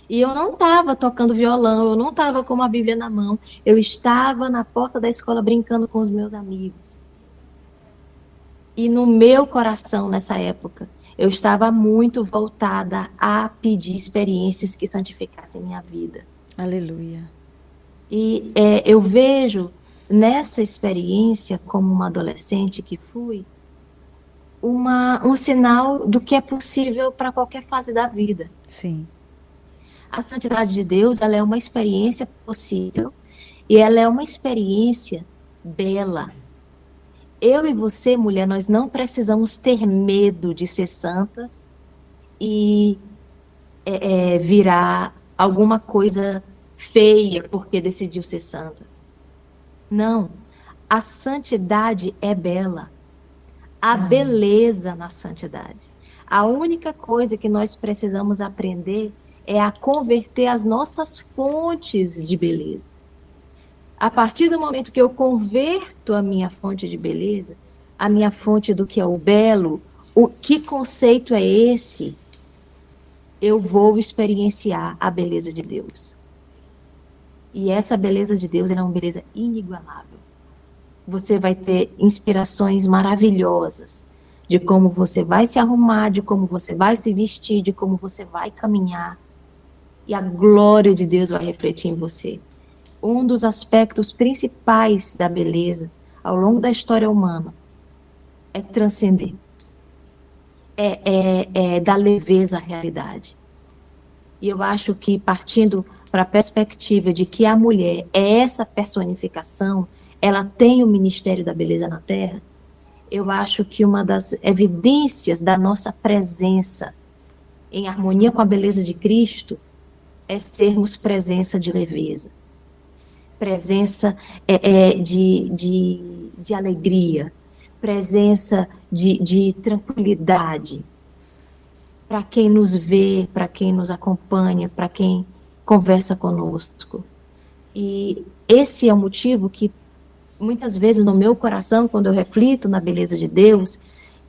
E eu não estava tocando violão, eu não estava com uma Bíblia na mão, eu estava na porta da escola brincando com os meus amigos. E no meu coração, nessa época, eu estava muito voltada a pedir experiências que santificassem minha vida. Aleluia. E é, eu vejo nessa experiência, como uma adolescente que fui, uma, um sinal do que é possível para qualquer fase da vida. Sim. A santidade de Deus, ela é uma experiência possível e ela é uma experiência bela, eu e você, mulher, nós não precisamos ter medo de ser santas e é, é, virar alguma coisa feia porque decidiu ser santa. Não. A santidade é bela. A ah. beleza na santidade. A única coisa que nós precisamos aprender é a converter as nossas fontes de beleza. A partir do momento que eu converto a minha fonte de beleza, a minha fonte do que é o belo, o que conceito é esse? Eu vou experienciar a beleza de Deus. E essa beleza de Deus é uma beleza inigualável. Você vai ter inspirações maravilhosas de como você vai se arrumar, de como você vai se vestir, de como você vai caminhar. E a glória de Deus vai refletir em você um dos aspectos principais da beleza, ao longo da história humana é transcender, é, é, é dar leveza à realidade. E eu acho que partindo para a perspectiva de que a mulher é essa personificação, ela tem o ministério da beleza na Terra, eu acho que uma das evidências da nossa presença em harmonia com a beleza de Cristo é sermos presença de leveza, presença é, é, de, de, de alegria, presença de, de tranquilidade para quem nos vê, para quem nos acompanha, para quem conversa conosco. E esse é o motivo que muitas vezes no meu coração, quando eu reflito na beleza de Deus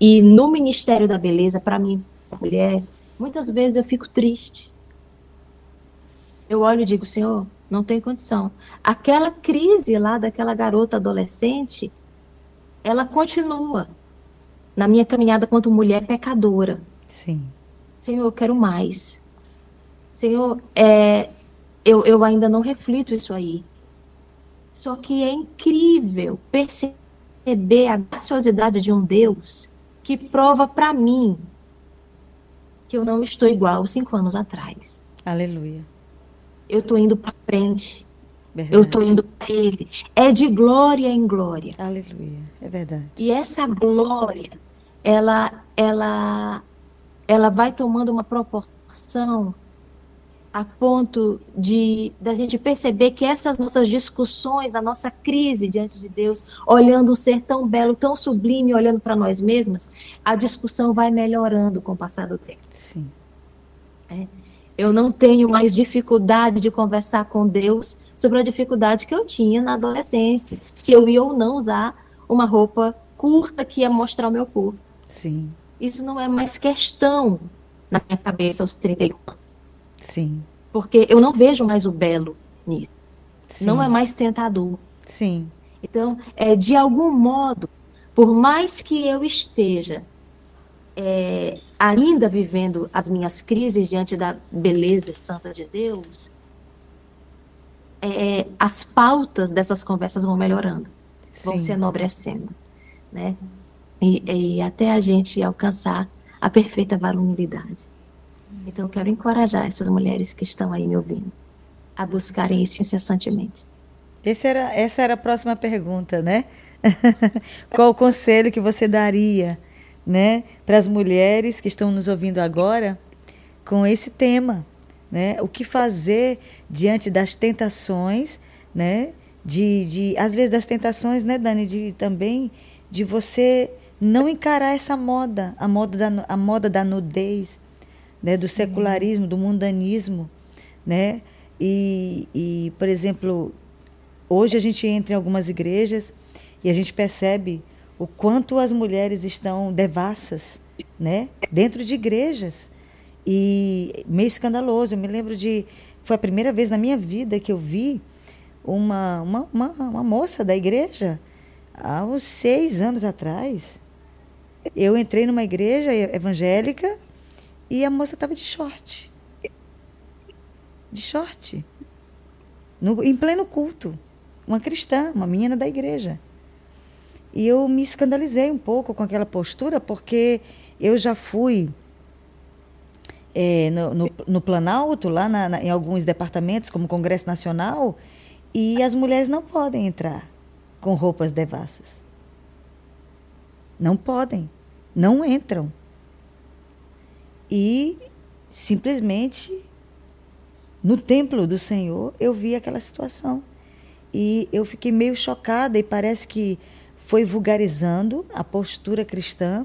e no ministério da beleza, para mim, mulher, muitas vezes eu fico triste. Eu olho e digo, Senhor, não tem condição. Aquela crise lá daquela garota adolescente, ela continua na minha caminhada quanto mulher pecadora. Sim. Senhor, eu quero mais. Senhor, é, eu, eu ainda não reflito isso aí. Só que é incrível perceber a graciosidade de um Deus que prova para mim que eu não estou igual cinco anos atrás. Aleluia. Eu estou indo para frente. Verdade. Eu estou indo para Ele. É de glória em glória. Aleluia. É verdade. E essa glória, ela, ela, ela vai tomando uma proporção a ponto de da gente perceber que essas nossas discussões, a nossa crise diante de Deus, olhando um ser tão belo, tão sublime, olhando para nós mesmas, a discussão vai melhorando com o passar do tempo. Sim. É. Eu não tenho mais dificuldade de conversar com Deus sobre a dificuldade que eu tinha na adolescência, se eu ia ou não usar uma roupa curta que ia mostrar o meu corpo. Sim. Isso não é mais questão na minha cabeça aos 31 anos. Sim. Porque eu não vejo mais o belo nisso. Sim. Não é mais tentador. Sim. Então, é, de algum modo, por mais que eu esteja é, ainda vivendo as minhas crises diante da beleza santa de Deus, é, as pautas dessas conversas vão melhorando, Sim. vão se enobrecendo, né? E, e até a gente alcançar a perfeita varonilidade. Então, eu quero encorajar essas mulheres que estão aí me ouvindo a buscarem isso incessantemente. Esse era, essa era a próxima pergunta, né? Qual o conselho que você daria, né, para as mulheres que estão nos ouvindo agora com esse tema, né? O que fazer diante das tentações, né? De, de às vezes das tentações, né, Dani, de também de você não encarar essa moda, a moda da, a moda da nudez, né, do secularismo, do mundanismo, né? E, e, por exemplo, hoje a gente entra em algumas igrejas e a gente percebe o quanto as mulheres estão devassas, né, dentro de igrejas e meio escandaloso. Eu me lembro de foi a primeira vez na minha vida que eu vi uma uma, uma, uma moça da igreja há uns seis anos atrás. Eu entrei numa igreja evangélica e a moça estava de short. De short. No, em pleno culto. Uma cristã, uma menina da igreja. E eu me escandalizei um pouco com aquela postura, porque eu já fui é, no, no, no, Planalto, lá na, na, em alguns departamentos, como Congresso Nacional, e as mulheres não podem entrar com roupas devassas. Não podem. Não entram. E simplesmente no templo do Senhor eu vi aquela situação. E eu fiquei meio chocada e parece que foi vulgarizando a postura cristã,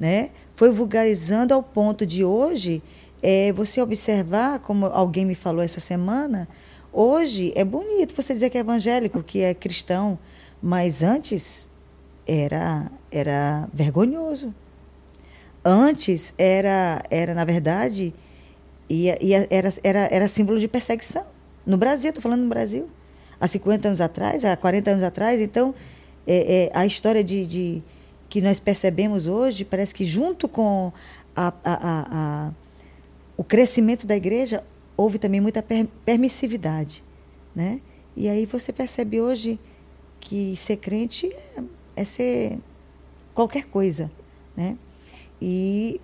né? Foi vulgarizando ao ponto de hoje é, você observar, como alguém me falou essa semana, hoje é bonito você dizer que é evangélico, que é cristão, mas antes era era vergonhoso. Antes era, era na verdade, era, era, era símbolo de perseguição. No Brasil, estou falando no Brasil. Há 50 anos atrás, há 40 anos atrás. Então, é, é, a história de, de, que nós percebemos hoje, parece que junto com a, a, a, o crescimento da igreja, houve também muita per, permissividade. Né? E aí você percebe hoje que ser crente é, é ser qualquer coisa, né? E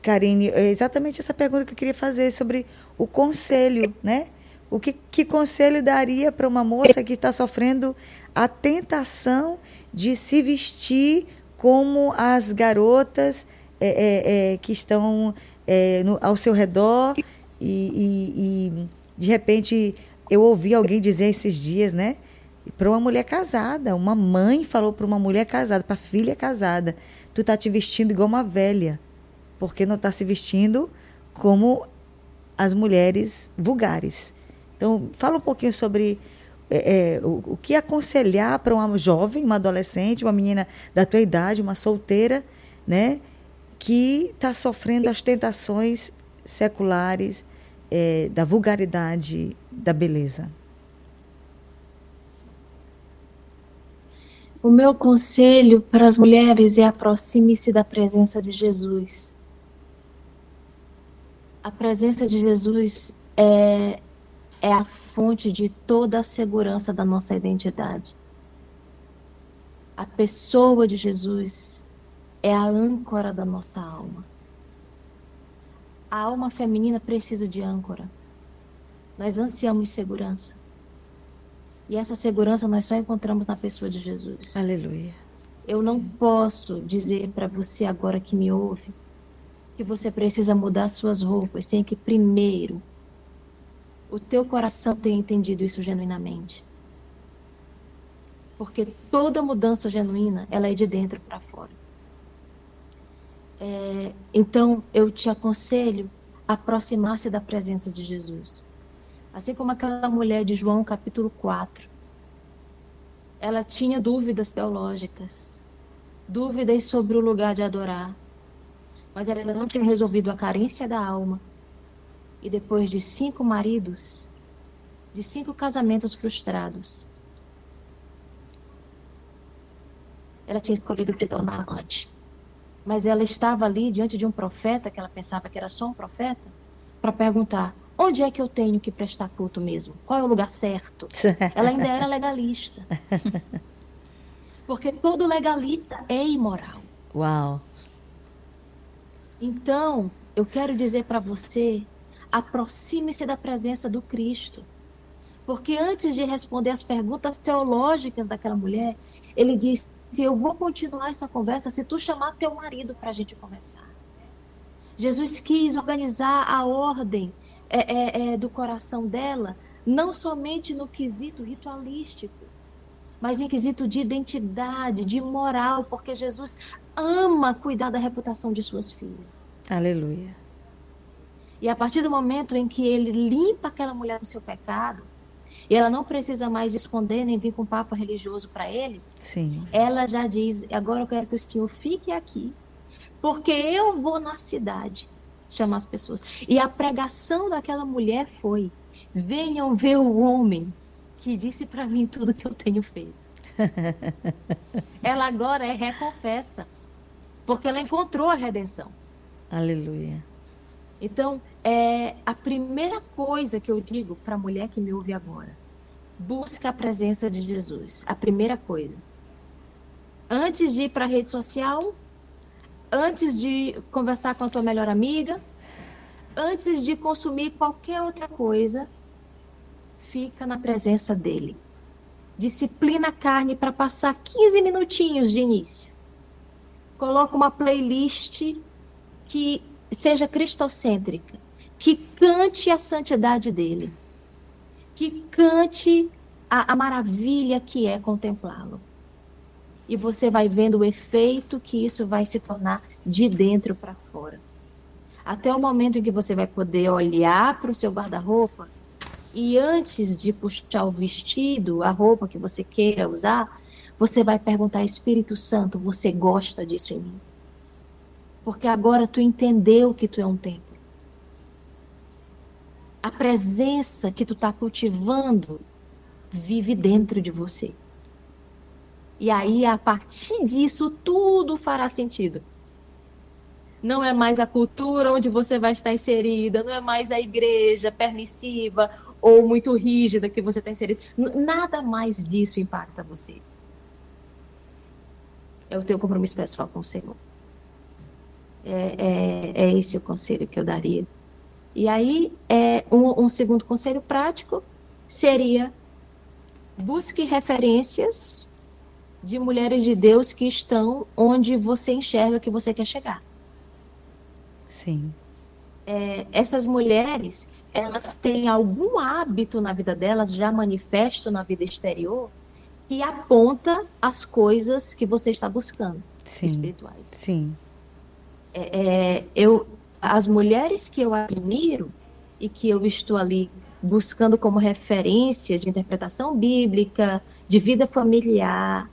Karine, é exatamente essa pergunta que eu queria fazer sobre o conselho, né? O que, que conselho daria para uma moça que está sofrendo a tentação de se vestir como as garotas é, é, é, que estão é, no, ao seu redor e, e, e, de repente eu ouvi alguém dizer esses dias, né? Para uma mulher casada, uma mãe falou para uma mulher casada, para filha casada, tu tá te vestindo igual uma velha, porque não está se vestindo como as mulheres vulgares. Então, fala um pouquinho sobre é, é, o, o, que aconselhar para uma jovem, uma adolescente, uma menina da tua idade, uma solteira, né, que está sofrendo as tentações seculares é, da vulgaridade da beleza. O meu conselho para as mulheres é aproxime-se da presença de Jesus. A presença de Jesus é, é a fonte de toda a segurança da nossa identidade. A pessoa de Jesus é a âncora da nossa alma. A alma feminina precisa de âncora. Nós ansiamos segurança. E essa segurança nós só encontramos na pessoa de Jesus. Aleluia. Eu não posso dizer para você agora que me ouve que você precisa mudar suas roupas sem que primeiro o teu coração tenha entendido isso genuinamente. Porque toda mudança genuína, ela é de dentro para fora. É, então, eu te aconselho a aproximar-se da presença de Jesus. Assim como aquela mulher de João capítulo 4. Ela tinha dúvidas teológicas, dúvidas sobre o lugar de adorar, mas ela não tinha resolvido a carência da alma. E depois de cinco maridos, de cinco casamentos frustrados, ela tinha escolhido se tornar amante. Mas ela estava ali diante de um profeta, que ela pensava que era só um profeta, para perguntar: Onde é que eu tenho que prestar culto mesmo? Qual é o lugar certo? Ela ainda era legalista. Porque todo legalista é imoral. Uau. Então, eu quero dizer para você, aproxime-se da presença do Cristo. Porque antes de responder as perguntas teológicas daquela mulher, ele disse: Eu vou continuar essa conversa se tu chamar teu marido para a gente conversar. Jesus quis organizar a ordem é, é, é, do coração dela, não somente no quesito ritualístico, mas em quesito de identidade, de moral, porque Jesus ama cuidar da reputação de suas filhas. Aleluia. E a partir do momento em que ele limpa aquela mulher do seu pecado, e ela não precisa mais esconder nem vir com papo religioso para ele, Sim. ela já diz: agora eu quero que o senhor fique aqui, porque eu vou na cidade chamar as pessoas. E a pregação daquela mulher foi: venham ver o homem que disse para mim tudo que eu tenho feito. ela agora é reconfessa, porque ela encontrou a redenção. Aleluia. Então, é a primeira coisa que eu digo para a mulher que me ouve agora: busca a presença de Jesus. A primeira coisa. Antes de ir para a rede social, antes de conversar com a tua melhor amiga, antes de consumir qualquer outra coisa, fica na presença dele. Disciplina a carne para passar 15 minutinhos de início. Coloca uma playlist que seja cristocêntrica, que cante a santidade dele, que cante a, a maravilha que é contemplá-lo e você vai vendo o efeito que isso vai se tornar de dentro para fora. Até o momento em que você vai poder olhar para o seu guarda-roupa e antes de puxar o vestido, a roupa que você queira usar, você vai perguntar: Espírito Santo, você gosta disso em mim? Porque agora tu entendeu que tu é um templo. A presença que tu está cultivando vive dentro de você. E aí, a partir disso, tudo fará sentido. Não é mais a cultura onde você vai estar inserida, não é mais a igreja permissiva, ou muito rígida que você está inserido. Nada mais disso impacta você. É o teu compromisso pessoal com o Senhor. É, é, é esse o conselho que eu daria. E aí, é, um, um segundo conselho prático seria busque referências de mulheres de Deus que estão onde você enxerga que você quer chegar. Sim. É, essas mulheres, elas têm algum hábito na vida delas, já manifesto na vida exterior, que aponta as coisas que você está buscando, Sim. espirituais. Sim. É, é, eu, as mulheres que eu admiro e que eu estou ali buscando como referência de interpretação bíblica, de vida familiar,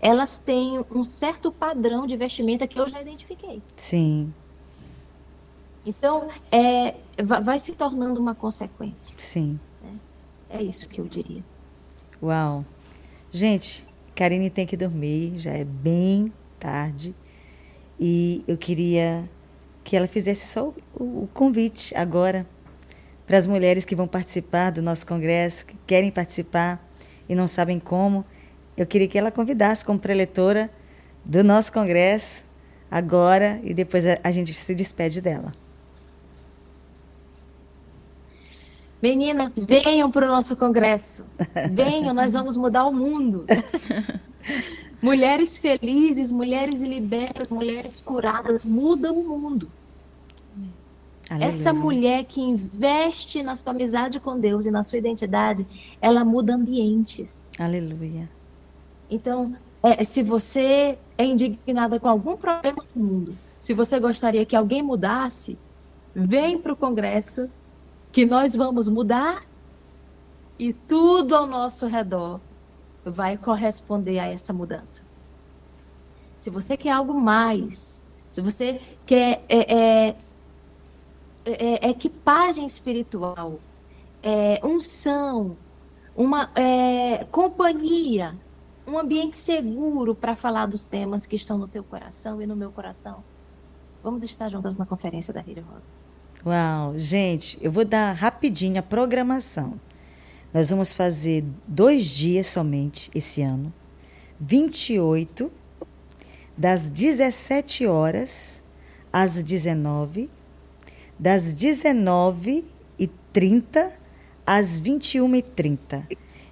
elas têm um certo padrão de vestimenta que eu já identifiquei. Sim. Então, é, vai se tornando uma consequência. Sim. Né? É isso que eu diria. Uau. Gente, Karine tem que dormir, já é bem tarde. E eu queria que ela fizesse só o, o convite agora para as mulheres que vão participar do nosso congresso, que querem participar e não sabem como. Eu queria que ela convidasse como preletora do nosso congresso agora e depois a, a gente se despede dela. Meninas, venham para o nosso congresso. Venham, nós vamos mudar o mundo. mulheres felizes, mulheres libertas, mulheres curadas mudam o mundo. Aleluia. Essa mulher que investe na sua amizade com Deus e na sua identidade, ela muda ambientes. Aleluia. Então, é, se você é indignada com algum problema no mundo, se você gostaria que alguém mudasse, vem para o congresso que nós vamos mudar e tudo ao nosso redor vai corresponder a essa mudança. Se você quer algo mais, se você quer é, é, é, é equipagem espiritual, é, unção, uma é, companhia, um ambiente seguro para falar dos temas que estão no teu coração e no meu coração, vamos estar juntas na conferência da Rede Rosa. Uau, gente, eu vou dar rapidinho a programação. Nós vamos fazer dois dias somente esse ano, 28, das 17 horas às 19, das 19 e 30 às 21 e 30.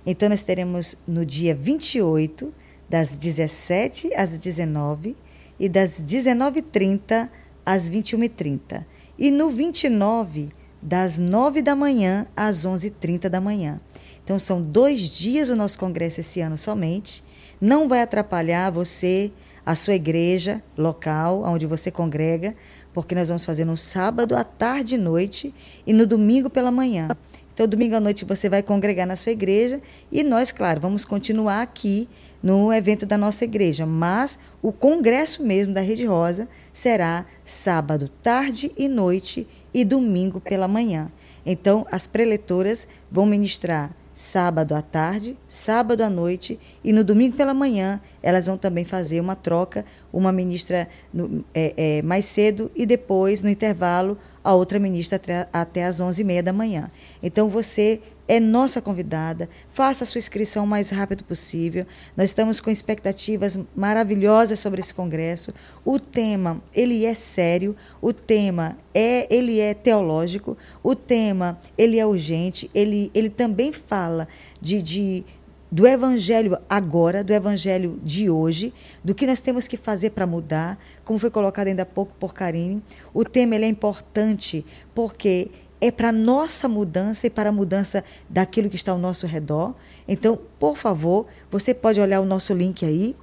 Então, nós teremos no dia 28, das 17 às 19 e das 19h30 às 21h30. E no 29, das 9 da manhã às 11h30 da manhã. Então, são dois dias o nosso congresso esse ano somente. Não vai atrapalhar você, a sua igreja local, onde você congrega, porque nós vamos fazer no sábado à tarde e noite e no domingo pela manhã. Então, domingo à noite você vai congregar na sua igreja e nós, claro, vamos continuar aqui no evento da nossa igreja, mas o congresso mesmo da Rede Rosa será sábado, tarde e noite e domingo pela manhã. Então, as preletoras vão ministrar sábado à tarde, sábado à noite e no domingo pela manhã elas vão também fazer uma troca, uma ministra no, é, é, mais cedo e depois, no intervalo, a outra ministra até, até às 11h30 da manhã. Então, você é nossa convidada. Faça a sua inscrição o mais rápido possível. Nós estamos com expectativas maravilhosas sobre esse congresso. O tema, ele é sério, o tema é, ele é teológico, o tema, ele é urgente, ele, ele também fala de, de do evangelho agora, do evangelho de hoje, do que nós temos que fazer para mudar, como foi colocado ainda há pouco por Karine. O tema ele é importante porque é para nossa mudança e para a mudança daquilo que está ao nosso redor. Então, por favor, você pode olhar o nosso link aí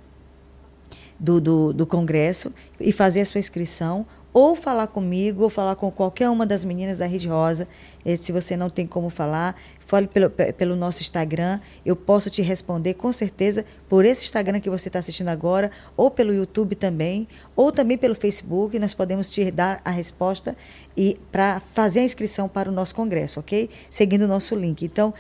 do, do, do Congresso e fazer a sua inscrição ou falar comigo, ou falar com qualquer uma das meninas da Rede Rosa. Eh, se você não tem como falar, fale pelo, pelo nosso Instagram. Eu posso te responder com certeza por esse Instagram que você está assistindo agora, ou pelo YouTube também, ou também pelo Facebook. Nós podemos te dar a resposta e para fazer a inscrição para o nosso congresso, ok? Seguindo o nosso link. Então,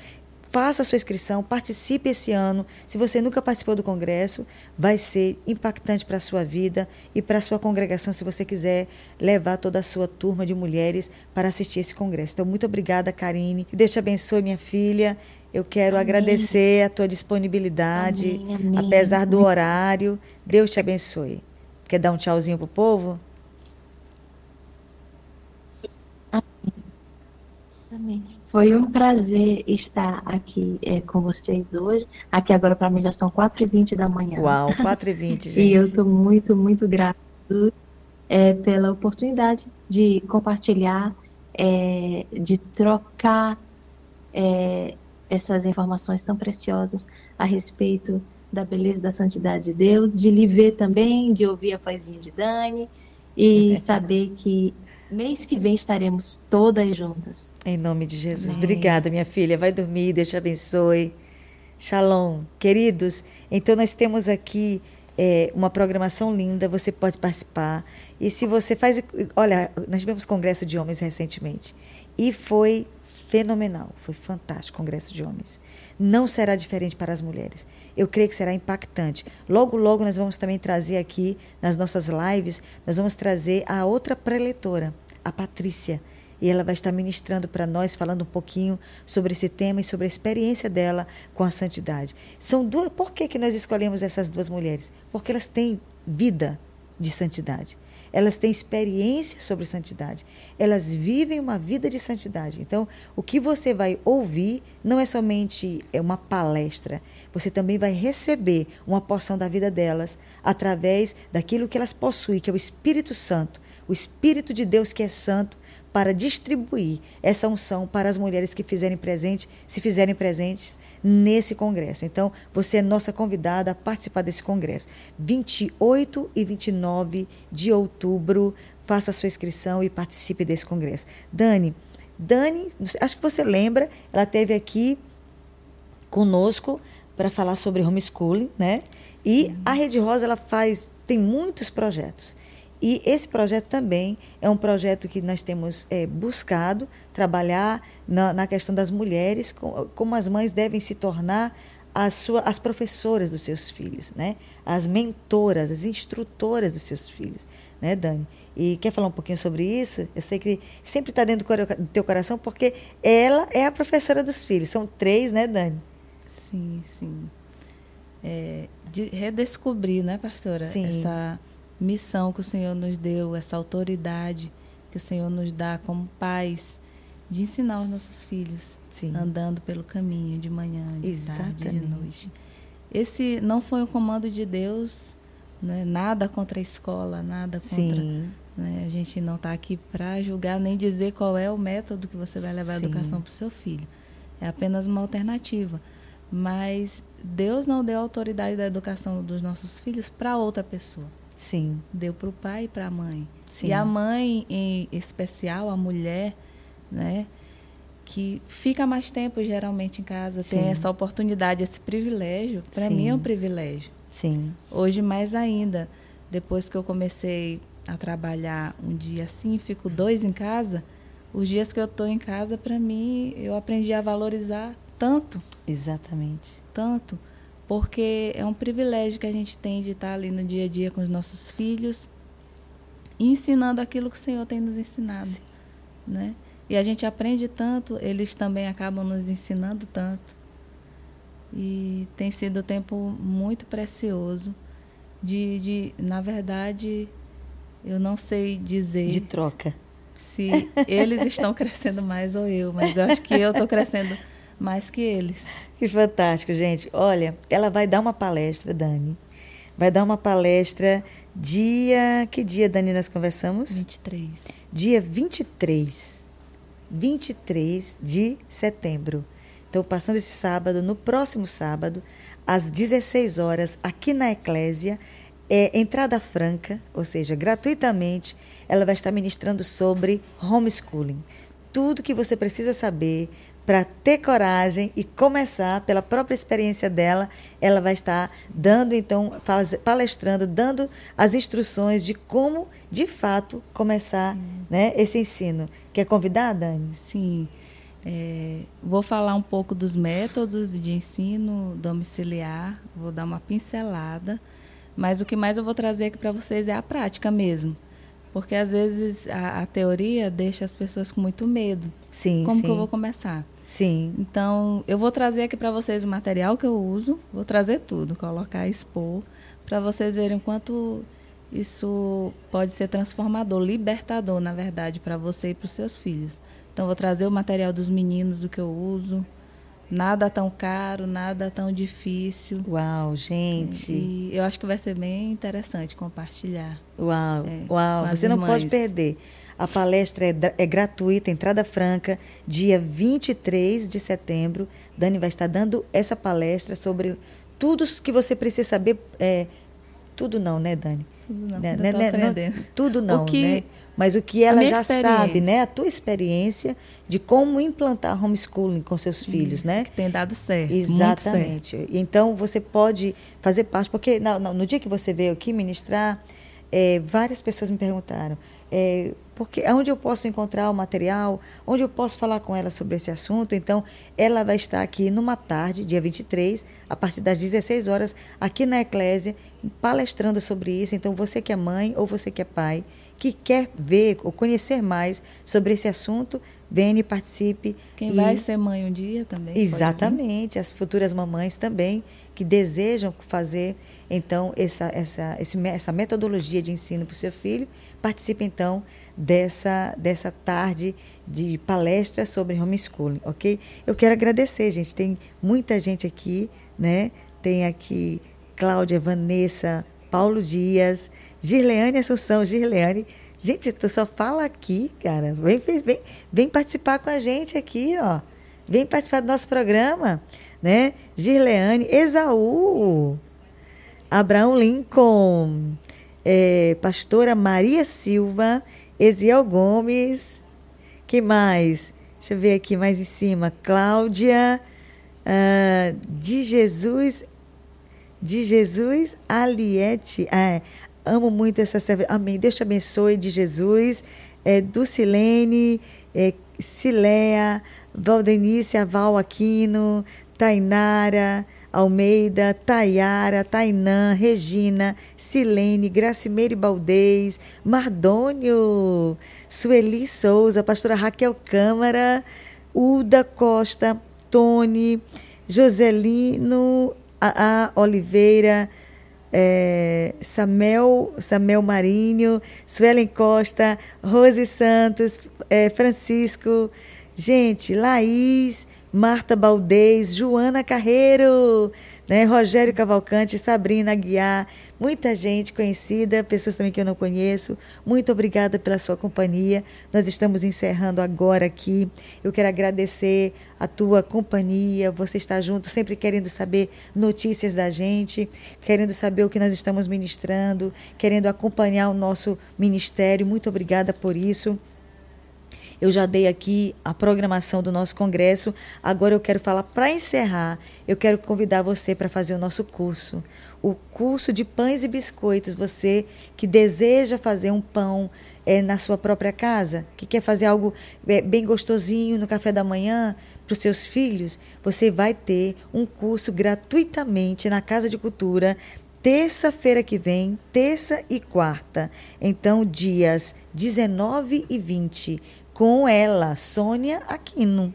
faça a sua inscrição, participe esse ano. Se você nunca participou do congresso, vai ser impactante para a sua vida e para a sua congregação, se você quiser levar toda a sua turma de mulheres para assistir esse congresso. Então, muito obrigada, Karine. Que Deus te abençoe, minha filha. Eu quero amém. agradecer a tua disponibilidade, amém, amém. apesar do horário. Deus te abençoe. Quer dar um tchauzinho pro povo? Amém. Foi um prazer estar aqui é, com vocês hoje. Aqui agora para mim já são 4h20 da manhã. Uau, 4h20, gente. e eu estou muito, muito grata é, pela oportunidade de compartilhar, é, de trocar é, essas informações tão preciosas a respeito da beleza da santidade de Deus, de lhe ver também, de ouvir a vozinha de Dani e saber que mês que vem estaremos todas juntas. Em nome de Jesus. Amém. Obrigada, minha filha. Vai dormir, Deus te abençoe. Shalom. Queridos, então nós temos aqui é, uma programação linda, você pode participar. E se você faz. Olha, nós tivemos congresso de homens recentemente. E foi fenomenal, foi fantástico o Congresso de Homens. Não será diferente para as mulheres. Eu creio que será impactante. Logo, logo nós vamos também trazer aqui nas nossas lives, nós vamos trazer a outra preletora, a Patrícia. E ela vai estar ministrando para nós, falando um pouquinho sobre esse tema e sobre a experiência dela com a santidade. São duas. Por que, que nós escolhemos essas duas mulheres? Porque elas têm vida de santidade elas têm experiência sobre santidade, elas vivem uma vida de santidade. Então, o que você vai ouvir não é somente é uma palestra, você também vai receber uma porção da vida delas através daquilo que elas possuem, que é o Espírito Santo, o Espírito de Deus que é santo para distribuir essa unção para as mulheres que fizerem presente, se fizerem presentes nesse congresso. Então, você é nossa convidada a participar desse congresso. 28 e 29 de outubro, faça a sua inscrição e participe desse congresso. Dani, Dani, acho que você lembra, ela teve aqui conosco para falar sobre homeschooling, né? E a Rede Rosa ela faz tem muitos projetos. E esse projeto também é um projeto que nós temos é, buscado trabalhar na, na, questão das mulheres, com, como as mães devem se tornar as, sua, as professoras dos seus filhos, né? as mentoras, as instrutoras dos seus filhos, né, Dani? E quer falar um pouquinho sobre isso? Eu sei que sempre está dentro do teu coração, porque ela é a professora dos filhos. São três, né, Dani? Sim, sim. É, de redescobrir, né, pastora? Sim. Essa missão que o Senhor nos deu, essa autoridade que o Senhor nos dá como pais, de ensinar os nossos filhos Sim. andando pelo caminho de manhã, de Exatamente. tarde, de noite. Esse não foi o comando de Deus, né? nada contra a escola, nada contra. Né? A gente não está aqui para julgar nem dizer qual é o método que você vai levar Sim. a educação para o seu filho. É apenas uma alternativa. Mas Deus não deu a autoridade da educação dos nossos filhos para outra pessoa. Sim. Deu para o pai e para a mãe. Sim. E a mãe, em especial, a mulher, né? Que fica mais tempo geralmente em casa, Sim. tem essa oportunidade, esse privilégio. Para mim é um privilégio. Sim. Hoje mais ainda, depois que eu comecei a trabalhar um dia assim, fico dois em casa. Os dias que eu estou em casa, para mim, eu aprendi a valorizar tanto. Exatamente. Tanto porque é um privilégio que a gente tem de estar ali no dia a dia com os nossos filhos, ensinando aquilo que o Senhor tem nos ensinado, Sim. né? E a gente aprende tanto, eles também acabam nos ensinando tanto. E tem sido um tempo muito precioso de, de na verdade, eu não sei dizer de troca. Se eles estão crescendo mais ou eu, mas eu acho que eu estou crescendo mais que eles. Que fantástico, gente. Olha, ela vai dar uma palestra, Dani. Vai dar uma palestra dia. Que dia, Dani, nós conversamos? 23. Dia 23. 23 de setembro. Então, passando esse sábado, no próximo sábado, às 16 horas, aqui na Eclésia, é entrada franca, ou seja, gratuitamente, ela vai estar ministrando sobre homeschooling. Tudo que você precisa saber para ter coragem e começar pela própria experiência dela, ela vai estar dando então palestrando, dando as instruções de como de fato começar, né, esse ensino. Quer convidar, Dani? Sim. É, vou falar um pouco dos métodos de ensino domiciliar, vou dar uma pincelada, mas o que mais eu vou trazer aqui para vocês é a prática mesmo. Porque às vezes a, a, teoria deixa as pessoas com muito medo. Sim, Como sim. que eu vou começar? Sim. Então, eu vou trazer aqui para vocês o material que eu uso, vou trazer tudo, colocar, expor, para vocês verem quanto isso pode ser transformador, libertador, na verdade, para você e para os seus filhos. Então, vou trazer o material dos meninos, o que eu uso. Nada tão caro, nada tão difícil. Uau, gente. E eu acho que vai ser bem interessante compartilhar. Uau, é, uau. Você não pode perder. A palestra é, é, gratuita, entrada franca, dia 23 de setembro. Dani vai estar dando essa palestra sobre tudo que você precisa saber. É, tudo não, né, Dani? Tudo não, né, né, né, não tudo não, o que, né? Mas o que ela já sabe, né? A tua experiência de como implantar homeschooling com seus filhos, Isso, né? Que tem dado certo. Exatamente. Certo. Então você pode fazer parte, porque no, no, dia que você veio aqui ministrar, é, várias pessoas me perguntaram. É, porque onde eu posso encontrar o material, onde eu posso falar com ela sobre esse assunto. Então, ela vai estar aqui numa tarde, dia 23, a partir das 16 horas, aqui na Eclésia, palestrando sobre isso. Então, você que é mãe ou você que é pai, que quer ver ou conhecer mais sobre esse assunto, venha e participe. Quem e... vai ser mãe um dia também. Exatamente, as futuras mamães também que desejam fazer então essa, essa, essa metodologia de ensino para o seu filho, participe então dessa, dessa tarde de palestra sobre homeschooling, ok? Eu quero agradecer, gente. Tem muita gente aqui, né? Tem aqui Cláudia, Vanessa, Paulo Dias, Girleane Assunção, Girleane. Gente, tu só fala aqui, cara. Vem, vem, vem participar com a gente aqui, ó. Vem participar do nosso programa, né? Girleane, Esaú, Abraão Lincoln, é, pastora Maria Silva, Eziel Gomes, que mais? Deixa eu ver aqui mais em cima. Cláudia, uh, de Jesus, de Jesus, Aliette. Ah, amo muito essa serva. Amém. Deus te abençoe, de Jesus. É, Dulcilene, é, Cilea, Valdenice, Val Aquino, Tainara, Almeida, Tayara, Tainã, Regina, Silene, Gracimeire Baldez, Mardônio, Sueli Souza, pastora Raquel Câmara, Uda Costa, Tony, Joselino a, a Oliveira, é, Samuel, Samuel Marinho, Suelen Costa, Rose Santos, é, Francisco, gente, Laís, Marta Baldez, Joana Carreiro, né, Rogério Cavalcante, Sabrina Aguiar, muita gente conhecida, pessoas também que eu não conheço. Muito obrigada pela sua companhia. Nós estamos encerrando agora aqui. Eu quero agradecer a tua companhia. Você está junto, sempre querendo saber notícias da gente, querendo saber o que nós estamos ministrando, querendo acompanhar o nosso ministério. Muito obrigada por isso. Eu já dei aqui a programação do nosso congresso. Agora eu quero falar para encerrar. Eu quero convidar você para fazer o nosso curso, o curso de pães e biscoitos. Você que deseja fazer um pão é, na sua própria casa, que quer fazer algo é, bem gostosinho no café da manhã para os seus filhos, você vai ter um curso gratuitamente na Casa de Cultura terça-feira que vem, terça e quarta. Então, dias 19 e 20 com ela, Sônia Aquino.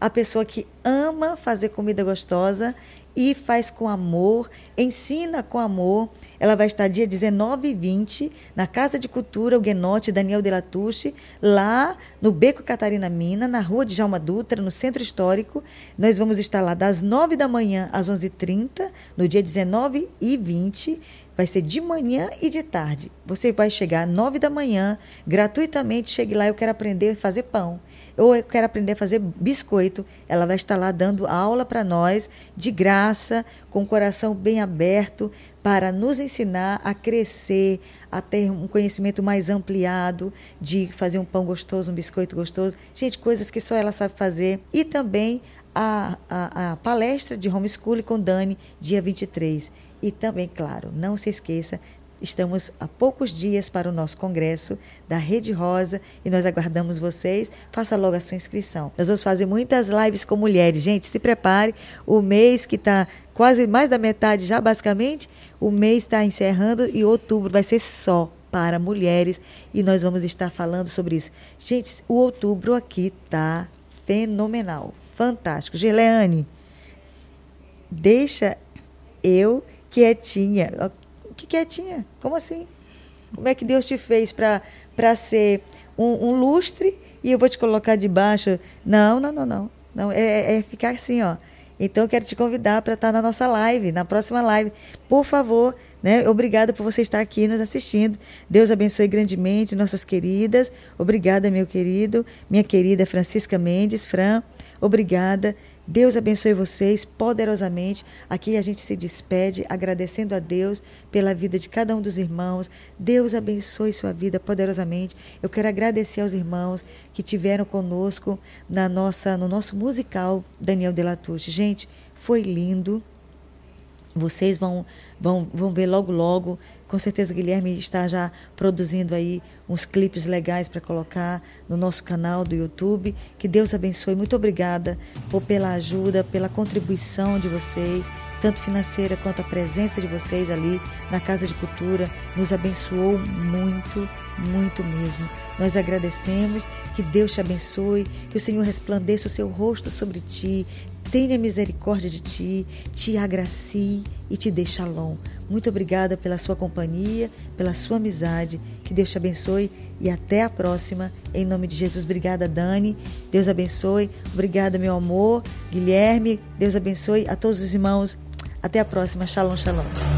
A pessoa que ama fazer comida gostosa e faz com amor, ensina com amor. Ela vai estar dia 19 e 20 na Casa de Cultura, o Daniel de Latouche, lá no Beco Catarina Mina, na rua de Jalma Dutra, no Centro Histórico. Nós vamos estar lá das 9 da manhã às 11h30, no dia 19 e 20 vai ser de manhã e de tarde. Você vai chegar às 9 da manhã, gratuitamente, chegue lá, eu quero aprender a fazer pão. Ou eu quero aprender a fazer biscoito. Ela vai estar lá dando aula para nós, de graça, com o coração bem aberto, para nos ensinar a crescer, a ter um conhecimento mais ampliado de fazer um pão gostoso, um biscoito gostoso. Gente, coisas que só ela sabe fazer. E também a, a, a palestra de homeschooling com Dani, dia 23. E também, claro, não se esqueça, Estamos a poucos dias para o nosso congresso da Rede Rosa e nós aguardamos vocês. Faça logo a sua inscrição. Nós vamos fazer muitas lives com mulheres. Gente, se prepare. O mês que está quase mais da metade já, basicamente, o mês está encerrando e outubro vai ser só para mulheres e nós vamos estar falando sobre isso. Gente, o outubro aqui tá fenomenal, fantástico. Gerleane, deixa eu quietinha que quietinha. Como assim? Como é que Deus te fez para ser um, um, lustre e eu vou te colocar debaixo? Não, não, não, não. não é, é, é ficar assim, ó. Então eu quero te convidar para estar na nossa live, na próxima live. Por favor, né? Obrigada por você estar aqui nos assistindo. Deus abençoe grandemente nossas queridas. Obrigada, meu querido, minha querida Francisca Mendes, Fran. Obrigada. Deus abençoe vocês poderosamente. Aqui a gente se despede agradecendo a Deus pela vida de cada um dos irmãos. Deus abençoe sua vida poderosamente. Eu quero agradecer aos irmãos que tiveram conosco na nossa no nosso musical Daniel Delatouche. Gente, foi lindo. Vocês vão, vão, vão ver logo, logo. Com certeza, Guilherme está já produzindo aí uns clipes legais para colocar no nosso canal do YouTube. Que Deus abençoe. Muito obrigada por, pela ajuda, pela contribuição de vocês, tanto financeira quanto a presença de vocês ali na Casa de Cultura. Nos abençoou muito, muito mesmo. Nós agradecemos. Que Deus te abençoe. Que o Senhor resplandeça o seu rosto sobre ti tenha misericórdia de ti, te agracie e te dê shalom. Muito obrigada pela sua companhia, pela sua amizade. Que Deus te abençoe e até a próxima. Em nome de Jesus, obrigada, Dani. Deus abençoe. Obrigada, meu amor. Guilherme, Deus abençoe a todos os irmãos. Até a próxima. Shalom, shalom.